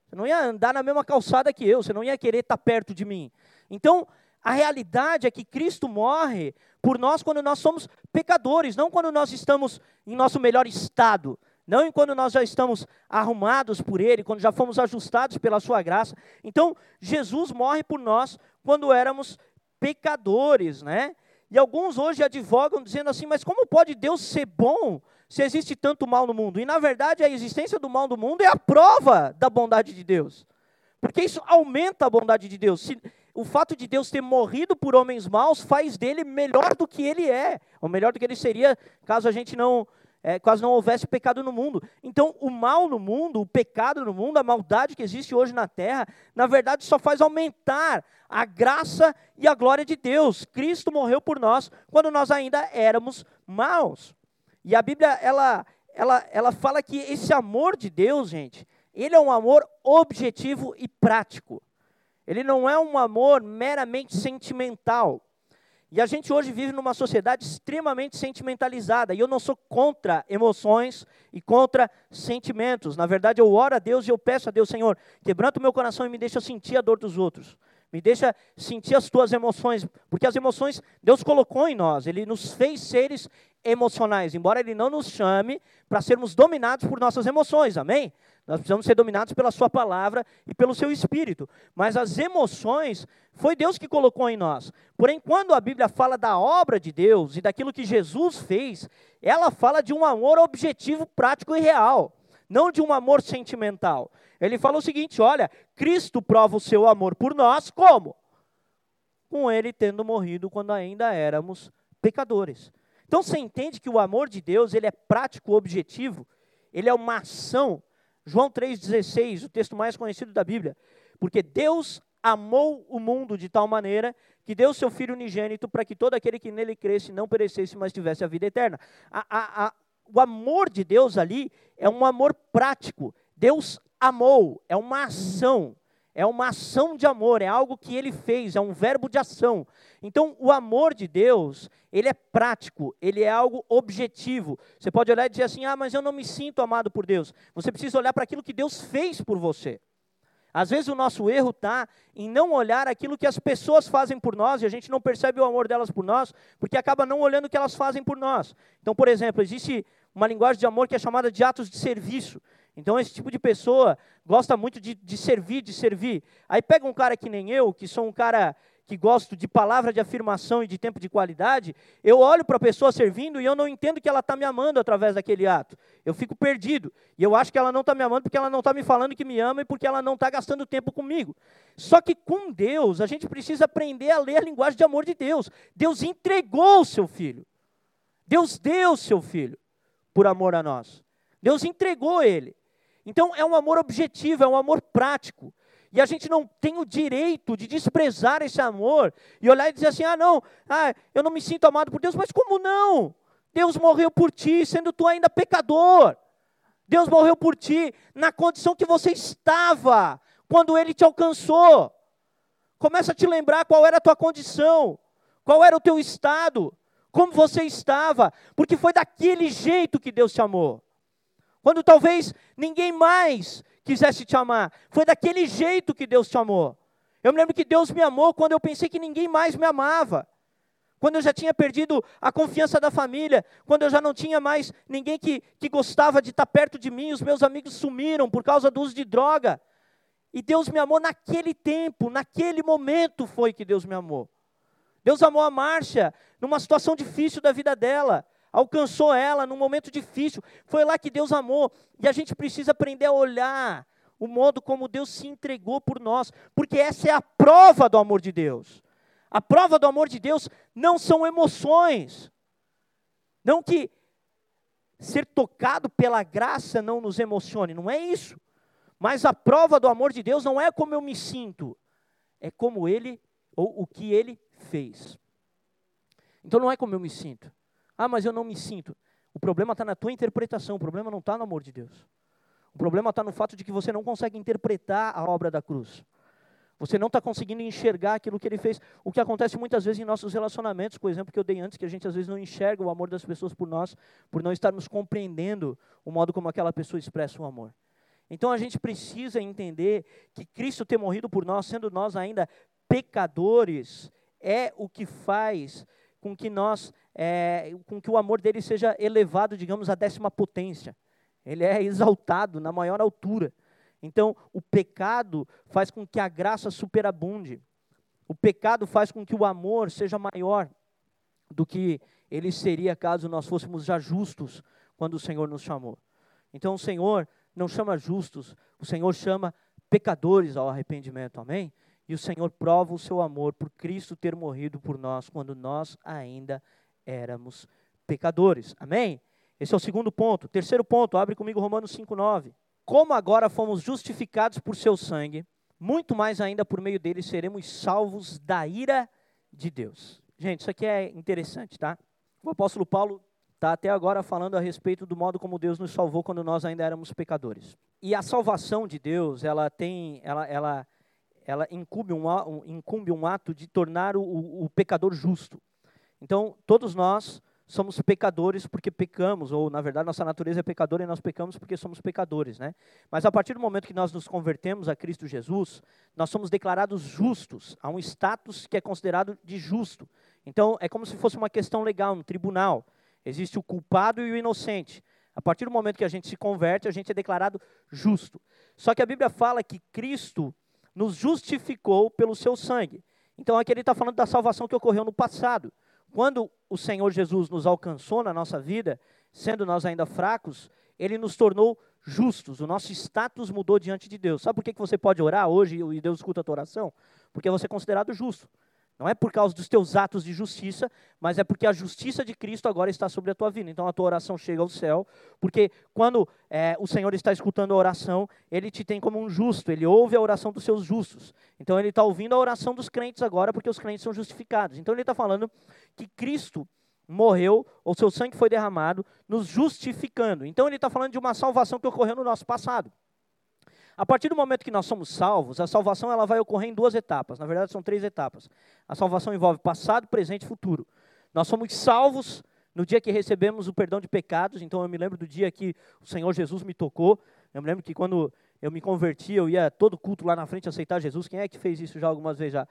Você não ia andar na mesma calçada que eu, você não ia querer estar perto de mim. Então, a realidade é que Cristo morre por nós quando nós somos pecadores, não quando nós estamos em nosso melhor estado, não quando nós já estamos arrumados por Ele, quando já fomos ajustados pela Sua graça. Então, Jesus morre por nós quando éramos pecadores, né? E alguns hoje advogam dizendo assim, mas como pode Deus ser bom se existe tanto mal no mundo? E na verdade a existência do mal no mundo é a prova da bondade de Deus. Porque isso aumenta a bondade de Deus. Se, o fato de Deus ter morrido por homens maus faz dele melhor do que ele é, ou melhor do que ele seria caso a gente não, é, caso não houvesse pecado no mundo. Então, o mal no mundo, o pecado no mundo, a maldade que existe hoje na terra, na verdade só faz aumentar a graça e a glória de Deus. Cristo morreu por nós quando nós ainda éramos maus. E a Bíblia, ela, ela, ela fala que esse amor de Deus, gente, ele é um amor objetivo e prático. Ele não é um amor meramente sentimental. E a gente hoje vive numa sociedade extremamente sentimentalizada, e eu não sou contra emoções e contra sentimentos. Na verdade, eu oro a Deus e eu peço a Deus, Senhor, quebranta o meu coração e me deixa sentir a dor dos outros. Me deixa sentir as tuas emoções, porque as emoções Deus colocou em nós, Ele nos fez seres emocionais, embora Ele não nos chame para sermos dominados por nossas emoções, amém? Nós precisamos ser dominados pela Sua palavra e pelo Seu Espírito. Mas as emoções foi Deus que colocou em nós. Porém, quando a Bíblia fala da obra de Deus e daquilo que Jesus fez, ela fala de um amor objetivo, prático e real, não de um amor sentimental. Ele fala o seguinte: olha, Cristo prova o seu amor por nós como? Com ele tendo morrido quando ainda éramos pecadores. Então você entende que o amor de Deus, ele é prático, objetivo, ele é uma ação João 3,16, o texto mais conhecido da Bíblia. Porque Deus amou o mundo de tal maneira que deu seu Filho unigênito para que todo aquele que nele cresce não perecesse, mas tivesse a vida eterna. A, a, a, o amor de Deus ali é um amor prático. Deus amou, é uma ação é uma ação de amor, é algo que ele fez, é um verbo de ação. Então, o amor de Deus, ele é prático, ele é algo objetivo. Você pode olhar e dizer assim: ah, mas eu não me sinto amado por Deus. Você precisa olhar para aquilo que Deus fez por você. Às vezes o nosso erro está em não olhar aquilo que as pessoas fazem por nós e a gente não percebe o amor delas por nós, porque acaba não olhando o que elas fazem por nós. Então, por exemplo, existe uma linguagem de amor que é chamada de atos de serviço. Então, esse tipo de pessoa gosta muito de, de servir, de servir. Aí pega um cara que nem eu, que sou um cara que gosto de palavra de afirmação e de tempo de qualidade, eu olho para a pessoa servindo e eu não entendo que ela está me amando através daquele ato. Eu fico perdido. E eu acho que ela não está me amando porque ela não está me falando que me ama e porque ela não está gastando tempo comigo. Só que com Deus, a gente precisa aprender a ler a linguagem de amor de Deus. Deus entregou o seu filho. Deus deu o seu filho por amor a nós. Deus entregou ele. Então é um amor objetivo, é um amor prático. E a gente não tem o direito de desprezar esse amor e olhar e dizer assim: ah, não, ah, eu não me sinto amado por Deus, mas como não? Deus morreu por ti, sendo tu ainda pecador. Deus morreu por ti na condição que você estava quando Ele te alcançou. Começa a te lembrar qual era a tua condição, qual era o teu estado, como você estava, porque foi daquele jeito que Deus te amou. Quando talvez ninguém mais quisesse te amar. Foi daquele jeito que Deus te amou. Eu me lembro que Deus me amou quando eu pensei que ninguém mais me amava. Quando eu já tinha perdido a confiança da família, quando eu já não tinha mais ninguém que, que gostava de estar perto de mim, os meus amigos sumiram por causa do uso de droga. E Deus me amou naquele tempo, naquele momento foi que Deus me amou. Deus amou a Márcia numa situação difícil da vida dela alcançou ela num momento difícil. Foi lá que Deus amou. E a gente precisa aprender a olhar o modo como Deus se entregou por nós, porque essa é a prova do amor de Deus. A prova do amor de Deus não são emoções. Não que ser tocado pela graça não nos emocione, não é isso. Mas a prova do amor de Deus não é como eu me sinto, é como ele ou o que ele fez. Então não é como eu me sinto. Ah, mas eu não me sinto. O problema está na tua interpretação, o problema não está no amor de Deus. O problema está no fato de que você não consegue interpretar a obra da cruz. Você não está conseguindo enxergar aquilo que ele fez. O que acontece muitas vezes em nossos relacionamentos, por exemplo, que eu dei antes, que a gente às vezes não enxerga o amor das pessoas por nós, por não estarmos compreendendo o modo como aquela pessoa expressa o amor. Então a gente precisa entender que Cristo ter morrido por nós, sendo nós ainda pecadores, é o que faz com que nós, é, com que o amor dele seja elevado, digamos, à décima potência. Ele é exaltado na maior altura. Então, o pecado faz com que a graça superabunde. O pecado faz com que o amor seja maior do que ele seria caso nós fôssemos já justos quando o Senhor nos chamou. Então, o Senhor não chama justos, o Senhor chama pecadores ao arrependimento. Amém? E o Senhor prova o seu amor por Cristo ter morrido por nós quando nós ainda éramos pecadores. Amém? Esse é o segundo ponto. Terceiro ponto, abre comigo Romanos 5,9. Como agora fomos justificados por seu sangue, muito mais ainda por meio dele seremos salvos da ira de Deus. Gente, isso aqui é interessante, tá? O apóstolo Paulo está até agora falando a respeito do modo como Deus nos salvou quando nós ainda éramos pecadores. E a salvação de Deus, ela tem, ela, ela, ela incumbe, um, um, incumbe um ato de tornar o, o pecador justo. Então, todos nós somos pecadores porque pecamos, ou na verdade nossa natureza é pecadora e nós pecamos porque somos pecadores, né? Mas a partir do momento que nós nos convertemos a Cristo Jesus, nós somos declarados justos, a um status que é considerado de justo. Então é como se fosse uma questão legal no tribunal. Existe o culpado e o inocente. A partir do momento que a gente se converte, a gente é declarado justo. Só que a Bíblia fala que Cristo nos justificou pelo seu sangue. Então aqui ele está falando da salvação que ocorreu no passado. Quando o Senhor Jesus nos alcançou na nossa vida, sendo nós ainda fracos, ele nos tornou justos. O nosso status mudou diante de Deus. Sabe por que você pode orar hoje e Deus escuta a tua oração? Porque você é considerado justo. Não é por causa dos teus atos de justiça, mas é porque a justiça de Cristo agora está sobre a tua vida. Então a tua oração chega ao céu, porque quando é, o Senhor está escutando a oração, Ele te tem como um justo, Ele ouve a oração dos seus justos. Então Ele está ouvindo a oração dos crentes agora, porque os crentes são justificados. Então Ele está falando que Cristo morreu, ou seu sangue foi derramado, nos justificando. Então Ele está falando de uma salvação que ocorreu no nosso passado. A partir do momento que nós somos salvos, a salvação ela vai ocorrer em duas etapas. Na verdade, são três etapas. A salvação envolve passado, presente e futuro. Nós somos salvos no dia que recebemos o perdão de pecados. Então, eu me lembro do dia que o Senhor Jesus me tocou. Eu me lembro que quando eu me converti, eu ia todo culto lá na frente aceitar Jesus. Quem é que fez isso já algumas vezes já?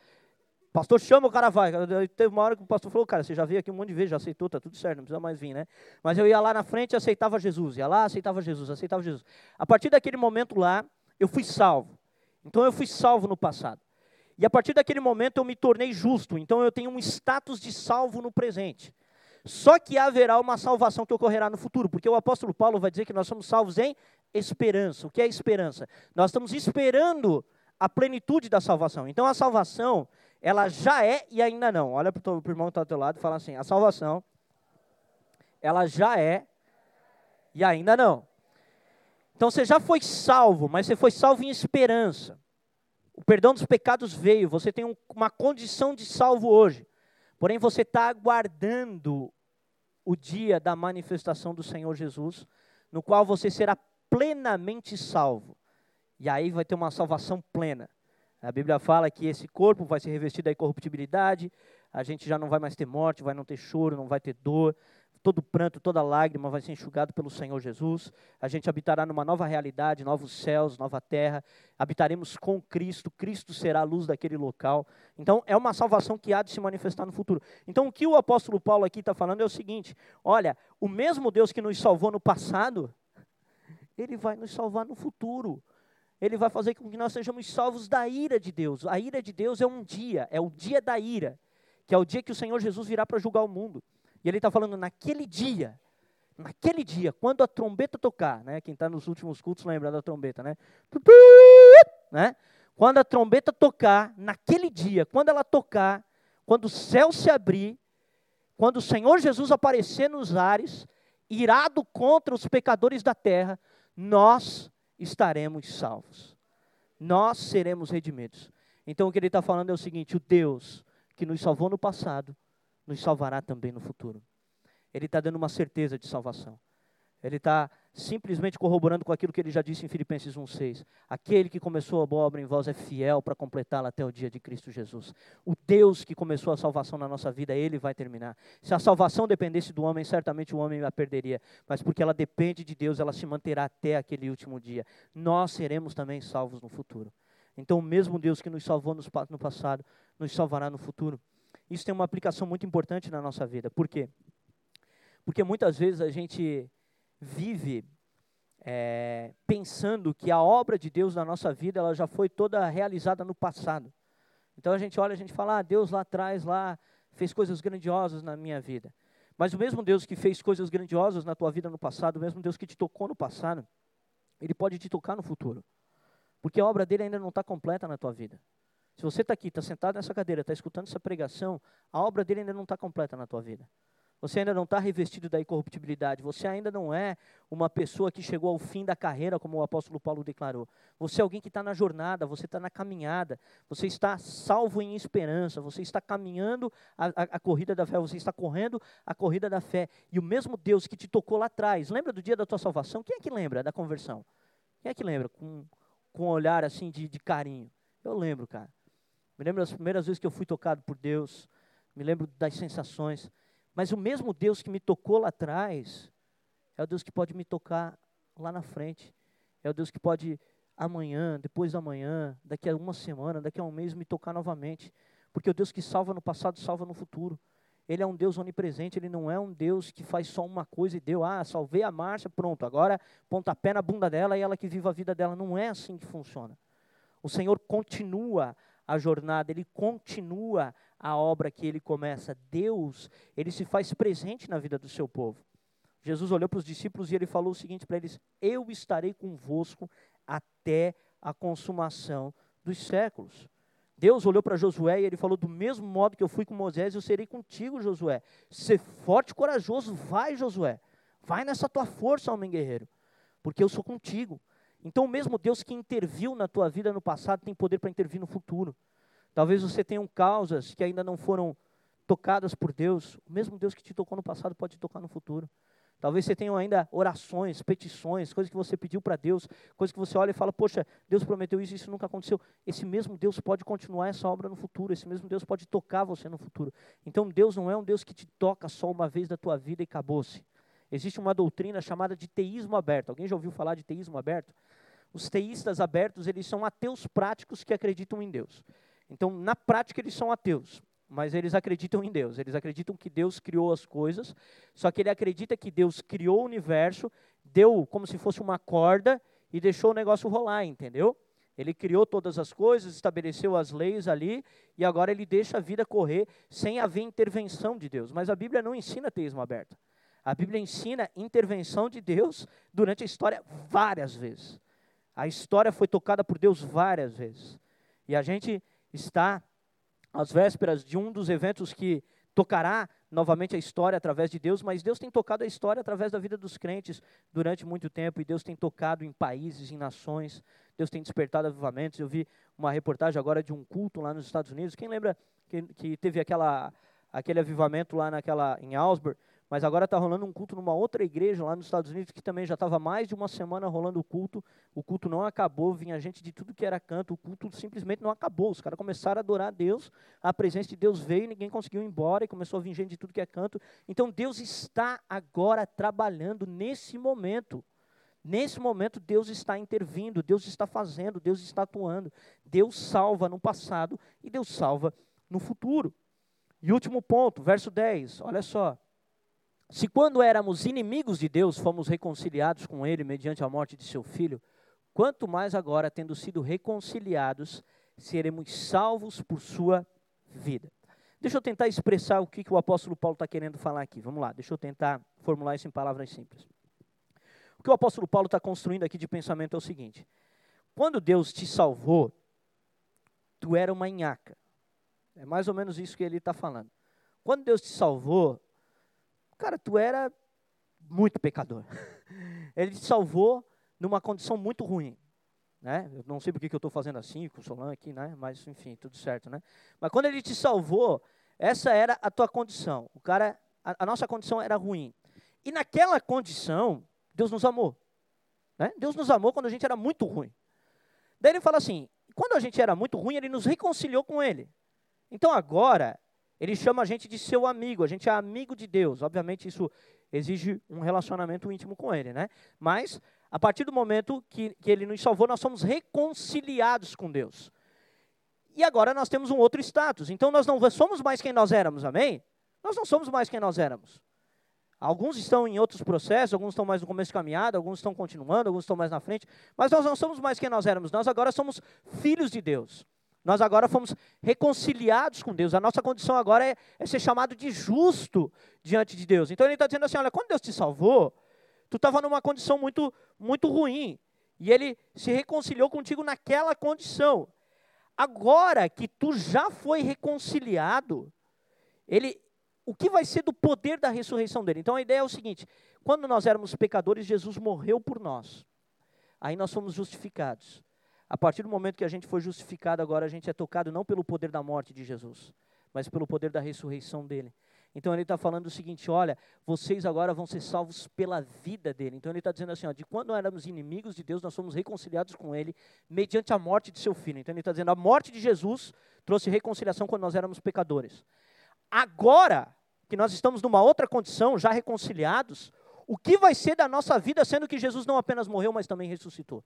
Pastor chama, o cara vai. Teve uma hora que o pastor falou, cara, você já veio aqui um monte de vezes, já aceitou, tá tudo certo, não precisa mais vir, né? Mas eu ia lá na frente e aceitava Jesus. Ia lá, aceitava Jesus, aceitava Jesus. A partir daquele momento lá, eu fui salvo. Então eu fui salvo no passado. E a partir daquele momento eu me tornei justo. Então eu tenho um status de salvo no presente. Só que haverá uma salvação que ocorrerá no futuro, porque o apóstolo Paulo vai dizer que nós somos salvos em esperança. O que é esperança? Nós estamos esperando a plenitude da salvação. Então a salvação, ela já é e ainda não. Olha para o irmão que está ao teu lado e fala assim: a salvação, ela já é e ainda não. Então você já foi salvo, mas você foi salvo em esperança. O perdão dos pecados veio, você tem um, uma condição de salvo hoje. Porém, você está aguardando o dia da manifestação do Senhor Jesus, no qual você será plenamente salvo. E aí vai ter uma salvação plena. A Bíblia fala que esse corpo vai ser revestido da incorruptibilidade, a gente já não vai mais ter morte, vai não ter choro, não vai ter dor, todo pranto, toda lágrima vai ser enxugado pelo Senhor Jesus. A gente habitará numa nova realidade, novos céus, nova terra. Habitaremos com Cristo. Cristo será a luz daquele local. Então, é uma salvação que há de se manifestar no futuro. Então, o que o apóstolo Paulo aqui está falando é o seguinte: olha, o mesmo Deus que nos salvou no passado, ele vai nos salvar no futuro. Ele vai fazer com que nós sejamos salvos da ira de Deus. A ira de Deus é um dia, é o dia da ira, que é o dia que o Senhor Jesus virá para julgar o mundo. E ele está falando naquele dia, naquele dia, quando a trombeta tocar, né? Quem está nos últimos cultos lembra da trombeta, né? né? Quando a trombeta tocar, naquele dia, quando ela tocar, quando o céu se abrir, quando o Senhor Jesus aparecer nos ares, irado contra os pecadores da terra, nós estaremos salvos. Nós seremos redimidos. Então o que ele está falando é o seguinte: o Deus que nos salvou no passado, nos salvará também no futuro. Ele está dando uma certeza de salvação. Ele está simplesmente corroborando com aquilo que ele já disse em Filipenses 1,6. Aquele que começou a boa obra em vós é fiel para completá-la até o dia de Cristo Jesus. O Deus que começou a salvação na nossa vida, ele vai terminar. Se a salvação dependesse do homem, certamente o homem a perderia. Mas porque ela depende de Deus, ela se manterá até aquele último dia. Nós seremos também salvos no futuro. Então, o mesmo Deus que nos salvou no passado, nos salvará no futuro. Isso tem uma aplicação muito importante na nossa vida. Por quê? Porque muitas vezes a gente vive é, pensando que a obra de Deus na nossa vida ela já foi toda realizada no passado. Então a gente olha, a gente fala, ah, Deus lá atrás lá fez coisas grandiosas na minha vida. Mas o mesmo Deus que fez coisas grandiosas na tua vida no passado, o mesmo Deus que te tocou no passado, ele pode te tocar no futuro. Porque a obra dele ainda não está completa na tua vida. Se você está aqui, está sentado nessa cadeira, está escutando essa pregação, a obra dele ainda não está completa na tua vida. Você ainda não está revestido da incorruptibilidade. Você ainda não é uma pessoa que chegou ao fim da carreira, como o apóstolo Paulo declarou. Você é alguém que está na jornada, você está na caminhada, você está salvo em esperança, você está caminhando a, a, a, corrida da fé, você está correndo a corrida da fé. E o mesmo Deus que te tocou lá atrás, lembra do dia da tua salvação? Quem é que lembra da conversão? Quem é que lembra com, com um olhar assim de, de carinho? Eu lembro, cara. Me lembro das primeiras vezes que eu fui tocado por Deus, me lembro das sensações. Mas o mesmo Deus que me tocou lá atrás, é o Deus que pode me tocar lá na frente. É o Deus que pode amanhã, depois da manhã, daqui a uma semana, daqui a um mês me tocar novamente. Porque o Deus que salva no passado, salva no futuro. Ele é um Deus onipresente, ele não é um Deus que faz só uma coisa e deu, ah, salvei a Márcia, pronto, agora pontapé na bunda dela e ela que viva a vida dela. Não é assim que funciona. O Senhor continua a jornada, ele continua a obra que ele começa. Deus, ele se faz presente na vida do seu povo. Jesus olhou para os discípulos e ele falou o seguinte para eles: Eu estarei convosco até a consumação dos séculos. Deus olhou para Josué e ele falou: Do mesmo modo que eu fui com Moisés, eu serei contigo, Josué. Ser forte e corajoso, vai, Josué. Vai nessa tua força, homem guerreiro, porque eu sou contigo. Então, o mesmo Deus que interviu na tua vida no passado tem poder para intervir no futuro. Talvez você tenha causas que ainda não foram tocadas por Deus. O mesmo Deus que te tocou no passado pode te tocar no futuro. Talvez você tenha ainda orações, petições, coisas que você pediu para Deus, coisas que você olha e fala, poxa, Deus prometeu isso, isso nunca aconteceu. Esse mesmo Deus pode continuar essa obra no futuro, esse mesmo Deus pode tocar você no futuro. Então Deus não é um Deus que te toca só uma vez da tua vida e acabou-se. Existe uma doutrina chamada de teísmo aberto. Alguém já ouviu falar de teísmo aberto? Os teístas abertos, eles são ateus práticos que acreditam em Deus. Então, na prática, eles são ateus, mas eles acreditam em Deus. Eles acreditam que Deus criou as coisas, só que ele acredita que Deus criou o universo, deu como se fosse uma corda e deixou o negócio rolar, entendeu? Ele criou todas as coisas, estabeleceu as leis ali, e agora ele deixa a vida correr sem haver intervenção de Deus. Mas a Bíblia não ensina teísmo aberto. A Bíblia ensina intervenção de Deus durante a história várias vezes. A história foi tocada por Deus várias vezes. E a gente está às vésperas de um dos eventos que tocará novamente a história através de Deus, mas Deus tem tocado a história através da vida dos crentes durante muito tempo, e Deus tem tocado em países, em nações, Deus tem despertado avivamentos. Eu vi uma reportagem agora de um culto lá nos Estados Unidos. Quem lembra que, que teve aquela, aquele avivamento lá naquela, em Augsburg? Mas agora está rolando um culto numa outra igreja lá nos Estados Unidos, que também já estava mais de uma semana rolando o culto. O culto não acabou, vinha gente de tudo que era canto, o culto simplesmente não acabou. Os caras começaram a adorar a Deus, a presença de Deus veio, ninguém conseguiu ir embora e começou a vir gente de tudo que é canto. Então Deus está agora trabalhando nesse momento. Nesse momento, Deus está intervindo, Deus está fazendo, Deus está atuando. Deus salva no passado e Deus salva no futuro. E último ponto, verso 10, olha só. Se quando éramos inimigos de Deus, fomos reconciliados com Ele mediante a morte de seu Filho, quanto mais agora, tendo sido reconciliados, seremos salvos por sua vida. Deixa eu tentar expressar o que, que o apóstolo Paulo está querendo falar aqui. Vamos lá, deixa eu tentar formular isso em palavras simples. O que o apóstolo Paulo está construindo aqui de pensamento é o seguinte: quando Deus te salvou, tu era uma nhaca. É mais ou menos isso que ele está falando. Quando Deus te salvou, Cara, tu era muito pecador. Ele te salvou numa condição muito ruim. Né? Eu não sei porque que eu estou fazendo assim com o Solan aqui, né? mas enfim, tudo certo. Né? Mas quando ele te salvou, essa era a tua condição. O cara, a, a nossa condição era ruim. E naquela condição, Deus nos amou. Né? Deus nos amou quando a gente era muito ruim. Daí ele fala assim: quando a gente era muito ruim, ele nos reconciliou com ele. Então agora, ele chama a gente de seu amigo, a gente é amigo de Deus. Obviamente, isso exige um relacionamento íntimo com Ele, né? Mas, a partir do momento que, que Ele nos salvou, nós somos reconciliados com Deus. E agora nós temos um outro status. Então, nós não somos mais quem nós éramos, amém? Nós não somos mais quem nós éramos. Alguns estão em outros processos, alguns estão mais no começo de caminhada, alguns estão continuando, alguns estão mais na frente, mas nós não somos mais quem nós éramos. Nós agora somos filhos de Deus. Nós agora fomos reconciliados com Deus. A nossa condição agora é, é ser chamado de justo diante de Deus. Então ele está dizendo assim: olha, quando Deus te salvou, tu estava numa condição muito, muito ruim. E ele se reconciliou contigo naquela condição. agora que tu já foi reconciliado, ele, o que vai ser do poder da ressurreição dele? Então a ideia é o seguinte: quando nós éramos pecadores, Jesus morreu por nós. Aí nós fomos justificados. A partir do momento que a gente foi justificado, agora a gente é tocado não pelo poder da morte de Jesus, mas pelo poder da ressurreição dele. Então ele está falando o seguinte: olha, vocês agora vão ser salvos pela vida dele. Então ele está dizendo assim: ó, de quando éramos inimigos de Deus, nós fomos reconciliados com ele mediante a morte de seu filho. Então ele está dizendo: a morte de Jesus trouxe reconciliação quando nós éramos pecadores. Agora que nós estamos numa outra condição, já reconciliados, o que vai ser da nossa vida, sendo que Jesus não apenas morreu, mas também ressuscitou?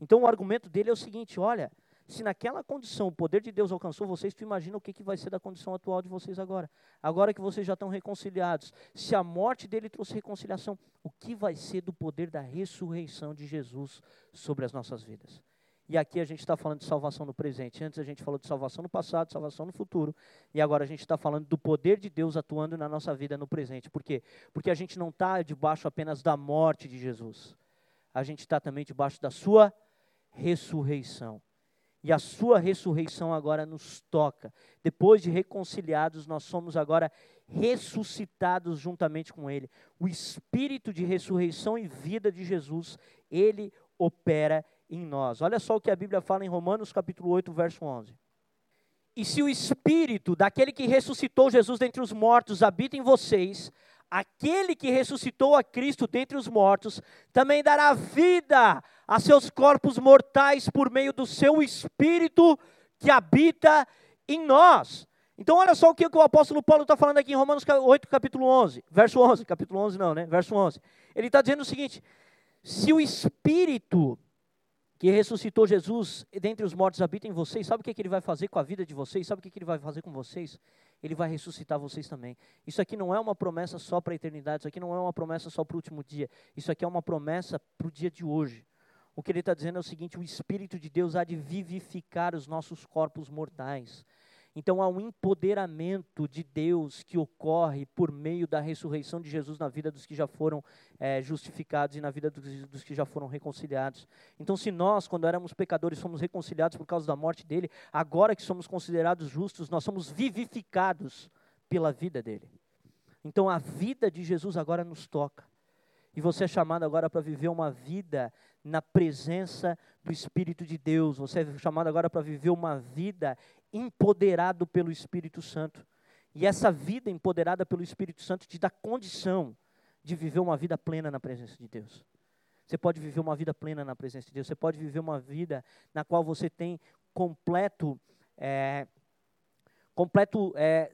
Então o argumento dele é o seguinte: olha, se naquela condição o poder de Deus alcançou vocês, tu imagina o que, que vai ser da condição atual de vocês agora. Agora que vocês já estão reconciliados. Se a morte dele trouxe reconciliação, o que vai ser do poder da ressurreição de Jesus sobre as nossas vidas? E aqui a gente está falando de salvação no presente. Antes a gente falou de salvação no passado, salvação no futuro. E agora a gente está falando do poder de Deus atuando na nossa vida no presente. Por quê? Porque a gente não está debaixo apenas da morte de Jesus. A gente está também debaixo da sua ressurreição. E a sua ressurreição agora nos toca. Depois de reconciliados, nós somos agora ressuscitados juntamente com Ele. O espírito de ressurreição e vida de Jesus, ele opera em nós. Olha só o que a Bíblia fala em Romanos capítulo 8, verso 11. E se o espírito daquele que ressuscitou Jesus dentre os mortos habita em vocês, aquele que ressuscitou a Cristo dentre os mortos também dará vida a seus corpos mortais por meio do seu espírito que habita em nós. Então, olha só o que o apóstolo Paulo está falando aqui em Romanos 8, capítulo 11, verso 11. Capítulo 11, não, né? Verso 11. Ele está dizendo o seguinte: se o espírito que ressuscitou Jesus dentre os mortos habita em vocês, sabe o que, que ele vai fazer com a vida de vocês? Sabe o que, que ele vai fazer com vocês? Ele vai ressuscitar vocês também. Isso aqui não é uma promessa só para a eternidade, isso aqui não é uma promessa só para o último dia, isso aqui é uma promessa para o dia de hoje. O que ele está dizendo é o seguinte: o Espírito de Deus há de vivificar os nossos corpos mortais. Então há um empoderamento de Deus que ocorre por meio da ressurreição de Jesus na vida dos que já foram é, justificados e na vida dos, dos, que já foram reconciliados. Então, se nós, quando éramos pecadores, fomos reconciliados por causa da morte dele, agora que somos considerados justos, nós somos vivificados pela vida dele. Então, a vida de Jesus agora nos toca. E você é chamado agora para viver uma vida na presença do Espírito de Deus. Você é chamado agora para viver uma vida empoderado pelo Espírito Santo. E essa vida empoderada pelo Espírito Santo te dá condição de viver uma vida plena na presença de Deus. Você pode viver uma vida plena na presença de Deus. Você pode viver uma vida na qual você tem completo, é, completo é,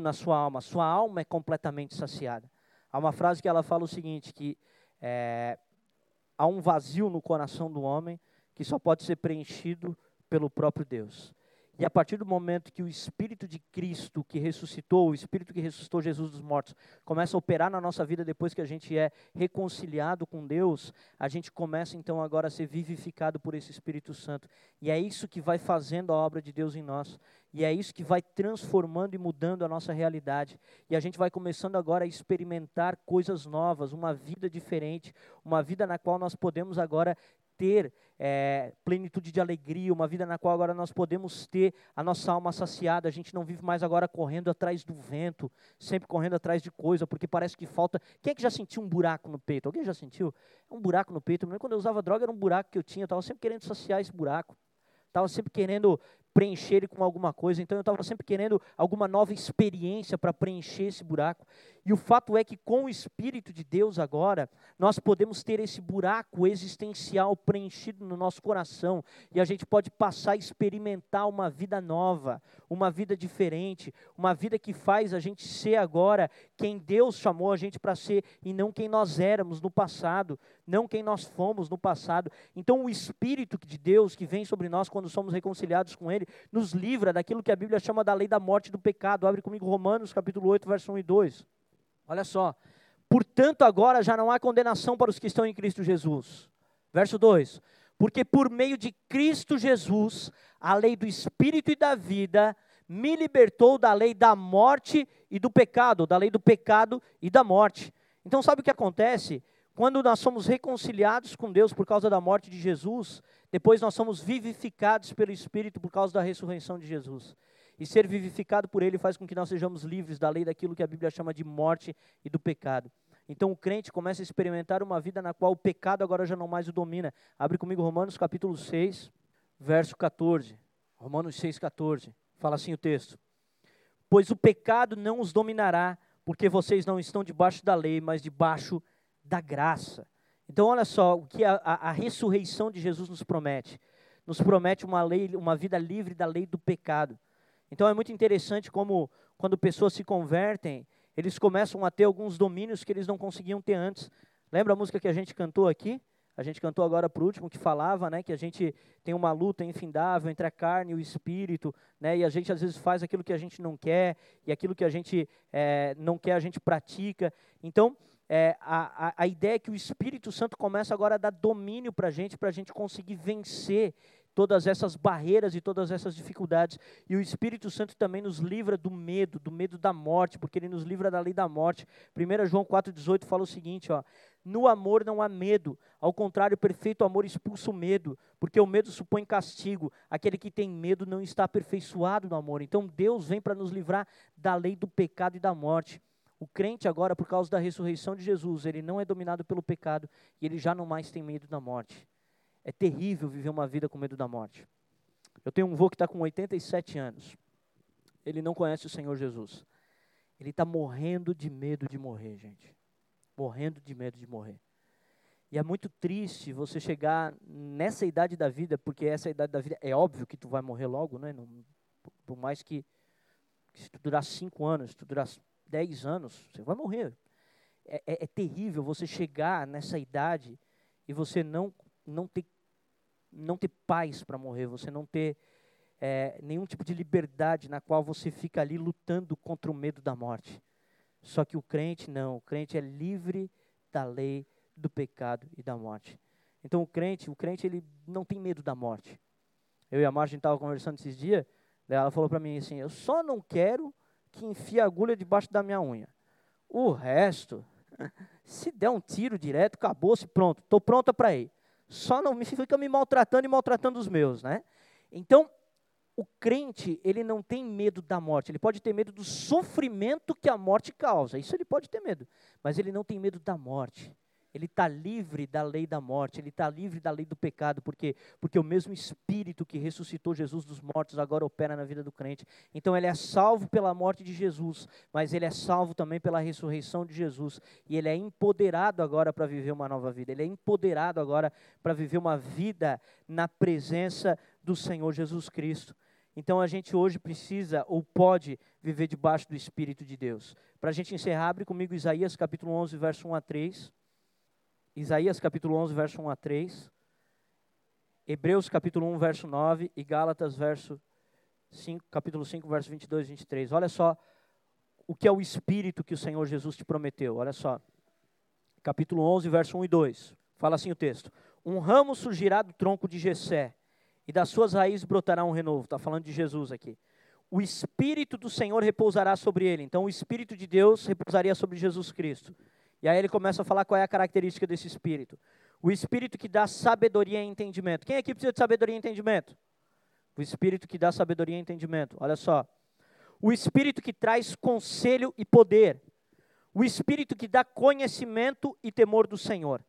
na sua alma. Sua alma é completamente saciada. Há uma frase que ela fala o seguinte, que é, há um vazio no coração do homem que só pode ser preenchido pelo próprio Deus. E a partir do momento que o Espírito de Cristo que ressuscitou, o Espírito que ressuscitou Jesus dos mortos, começa a operar na nossa vida depois que a gente é reconciliado com Deus, a gente começa então agora a ser vivificado por esse Espírito Santo. E é isso que vai fazendo a obra de Deus em nós. E é isso que vai transformando e mudando a nossa realidade. E a gente vai começando agora a experimentar coisas novas, uma vida diferente, uma vida na qual nós podemos agora ter é, plenitude de alegria, uma vida na qual agora nós podemos ter a nossa alma saciada. A gente não vive mais agora correndo atrás do vento, sempre correndo atrás de coisa, porque parece que falta. Quem é que já sentiu um buraco no peito? Alguém já sentiu? Um buraco no peito. Quando eu usava droga, era um buraco que eu tinha. Eu estava sempre querendo saciar esse buraco. Estava sempre querendo preencher ele com alguma coisa. Então eu estava sempre querendo alguma nova experiência para preencher esse buraco. E o fato é que com o Espírito de Deus agora, nós podemos ter esse buraco existencial preenchido no nosso coração. E a gente pode passar a experimentar uma vida nova, uma vida diferente, uma vida que faz a gente ser agora quem Deus chamou a gente para ser e não quem nós éramos no passado, não quem nós fomos no passado. Então o Espírito de Deus que vem sobre nós quando somos reconciliados com Ele, nos livra daquilo que a Bíblia chama da lei da morte do pecado. Abre comigo Romanos capítulo 8, verso 1 e 2. Olha só. Portanto, agora já não há condenação para os que estão em Cristo Jesus. Verso 2: Porque por meio de Cristo Jesus, a lei do Espírito e da vida me libertou da lei da morte e do pecado, da lei do pecado e da morte. Então, sabe o que acontece? Quando nós somos reconciliados com Deus por causa da morte de Jesus, depois nós somos vivificados pelo Espírito por causa da ressurreição de Jesus. E ser vivificado por Ele faz com que nós sejamos livres da lei daquilo que a Bíblia chama de morte e do pecado. Então o crente começa a experimentar uma vida na qual o pecado agora já não mais o domina. Abre comigo Romanos capítulo 6, verso 14. Romanos 6, 14. Fala assim o texto: Pois o pecado não os dominará, porque vocês não estão debaixo da lei, mas debaixo da graça. Então, olha só o que a, a, a, ressurreição de Jesus nos promete. Nos promete uma lei, uma vida livre da lei do pecado. Então é muito interessante como quando pessoas se convertem, eles começam a ter alguns domínios que eles não conseguiam ter antes. Lembra a música que a gente cantou aqui? A gente cantou agora o último que falava, né, que a gente tem uma luta infindável entre a carne e o espírito, né, e a gente às vezes faz aquilo que a gente não quer e aquilo que a gente é, não quer a gente pratica. Então é, a, a, a ideia é que o Espírito Santo começa agora a dar domínio para a gente, para a gente conseguir vencer todas essas barreiras e todas essas dificuldades. E o Espírito Santo também nos livra do medo, do medo da morte, porque ele nos livra da lei da morte. 1 João 4,18 fala o seguinte: ó, no amor não há medo, ao contrário, o perfeito amor expulsa o medo, porque o medo supõe castigo. Aquele que tem medo não está aperfeiçoado no amor. Então Deus vem para nos livrar da lei do pecado e da morte. O crente agora, por causa da ressurreição de Jesus, ele não é dominado pelo pecado e ele já não mais tem medo da morte. É terrível viver uma vida com medo da morte. Eu tenho um avô que está com 87 anos. Ele não conhece o Senhor Jesus. Ele está morrendo de medo de morrer, gente. Morrendo de medo de morrer. E é muito triste você chegar nessa idade da vida, porque essa idade da vida é óbvio que tu vai morrer logo, né? Não, por mais que, que se tu durar cinco anos, se tu durar dez anos, você vai morrer. É, é, é terrível você chegar nessa idade e você não não ter, não ter paz para morrer, você não ter é, nenhum tipo de liberdade na qual você fica ali lutando contra o medo da morte. Só que o crente não, o crente é livre da lei do pecado e da morte. Então o crente, o crente ele não tem medo da morte. Eu e a Margem estavam conversando esses dias, ela falou para mim assim, eu só não quero que enfie a agulha debaixo da minha unha. O resto, se der um tiro direto, acabou-se, pronto, estou pronta para ir só não me fica me maltratando e maltratando os meus, né? Então, o crente, ele não tem medo da morte, ele pode ter medo do sofrimento que a morte causa, isso ele pode ter medo, mas ele não tem medo da morte. Ele está livre da lei da morte, ele está livre da lei do pecado, porque porque o mesmo Espírito que ressuscitou Jesus dos mortos agora opera na vida do crente. Então ele é salvo pela morte de Jesus, mas ele é salvo também pela ressurreição de Jesus e ele é empoderado agora para viver uma nova vida. Ele é empoderado agora para viver uma vida na presença do Senhor Jesus Cristo. Então a gente hoje precisa ou pode viver debaixo do Espírito de Deus. Para a gente encerrar, abre comigo Isaías capítulo 11, verso 1 a 3. Isaías capítulo 11, verso 1 a 3. Hebreus capítulo 1, verso 9 e Gálatas verso 5, capítulo 5, verso 22 e 23. Olha só o que é o espírito que o Senhor Jesus te prometeu. Olha só. Capítulo 11, verso 1 e 2. Fala assim o texto: Um ramo surgirá do tronco de Jessé, e das suas raízes brotará um renovo. Está falando de Jesus aqui. O espírito do Senhor repousará sobre ele. Então, o espírito de Deus repousaria sobre Jesus Cristo e aí ele começa a falar qual é a característica desse espírito. O espírito que dá sabedoria e entendimento. Quem aqui precisa de sabedoria e entendimento? O espírito que dá sabedoria e entendimento. Olha só. O espírito que traz conselho e poder. O espírito que dá conhecimento e temor do Senhor.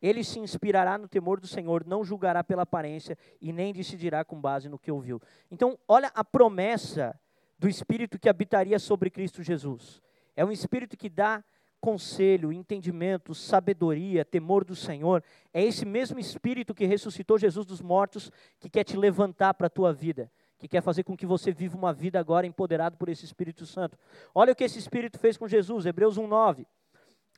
Ele se inspirará no temor do Senhor, não julgará pela aparência e nem decidirá com base no que ouviu. Então, olha a promessa do espírito que habitaria sobre Cristo Jesus. É um espírito que dá conselho, entendimento, sabedoria, temor do Senhor, é esse mesmo Espírito que ressuscitou Jesus dos mortos que quer te levantar para a tua vida, que quer fazer com que você viva uma vida agora empoderado por esse Espírito Santo. Olha o que esse Espírito fez com Jesus, Hebreus 1,9.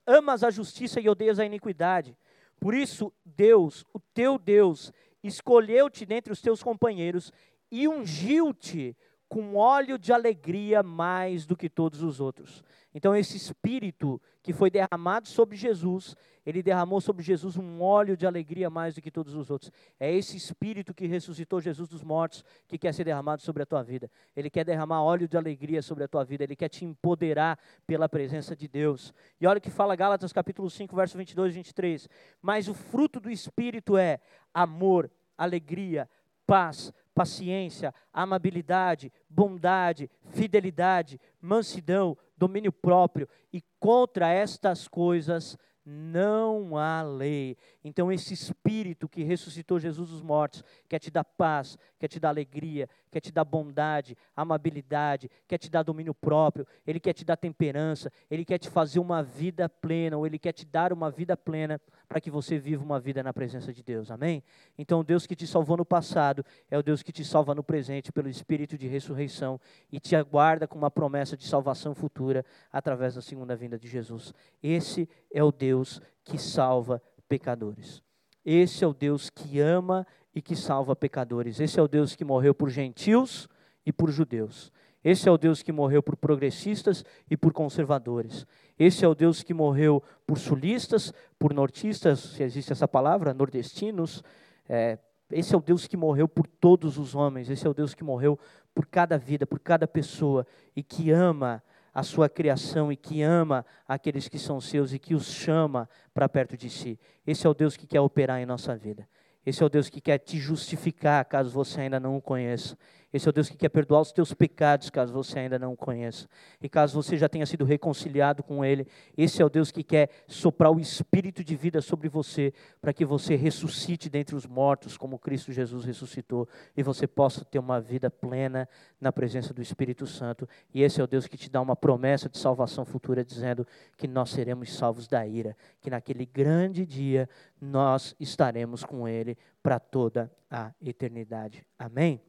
Amas a justiça e odeias a iniquidade. Por isso, Deus, o teu Deus, escolheu-te dentre os teus companheiros e ungiu-te com óleo de alegria mais do que todos os outros. Então, esse espírito que foi derramado sobre Jesus, ele derramou sobre Jesus um óleo de alegria mais do que todos os outros. É esse espírito que ressuscitou Jesus dos mortos que quer ser derramado sobre a tua vida. Ele quer derramar óleo de alegria sobre a tua vida, ele quer te empoderar pela presença de Deus. E olha o que fala Gálatas capítulo 5, verso 22 e 23. Mas o fruto do espírito é amor, alegria, paz, paciência, amabilidade, bondade, fidelidade, mansidão, domínio próprio, e contra estas coisas não há lei. Então, esse Espírito que ressuscitou Jesus dos mortos, quer te dar paz, quer te dar alegria, quer te dar bondade, amabilidade, quer te dar domínio próprio, ele quer te dar temperança, ele quer te fazer uma vida plena, ou ele quer te dar uma vida plena para que você viva uma vida na presença de Deus. Amém? Então, o Deus que te salvou no passado é o Deus que te salva no presente pelo Espírito de ressurreição e te aguarda com uma promessa de salvação futura através da segunda vinda de Jesus. Esse é o Deus que salva pecadores. Esse é o Deus que ama e que salva pecadores. Esse é o Deus que morreu por gentios e por judeus. Esse é o Deus que morreu por progressistas e por conservadores. Esse é o Deus que morreu por sulistas, por nortistas, se existe essa palavra, nordestinos. É, esse é o Deus que morreu por todos os homens. Esse é o Deus que morreu por cada vida, por cada pessoa e que ama a sua criação e que ama aqueles que são seus e que os chama para perto de si. Esse é o Deus que quer operar em nossa vida. Esse é o Deus que quer te justificar, caso você ainda não o conheça. Esse é o Deus que quer perdoar os teus pecados, caso você ainda não o conheça. E caso você já tenha sido reconciliado com Ele, esse é o Deus que quer soprar o espírito de vida sobre você, para que você ressuscite dentre os mortos, como Cristo Jesus ressuscitou, e você possa ter uma vida plena na presença do Espírito Santo. E esse é o Deus que te dá uma promessa de salvação futura, dizendo que nós seremos salvos da ira, que naquele grande dia nós estaremos com Ele para toda a eternidade. Amém?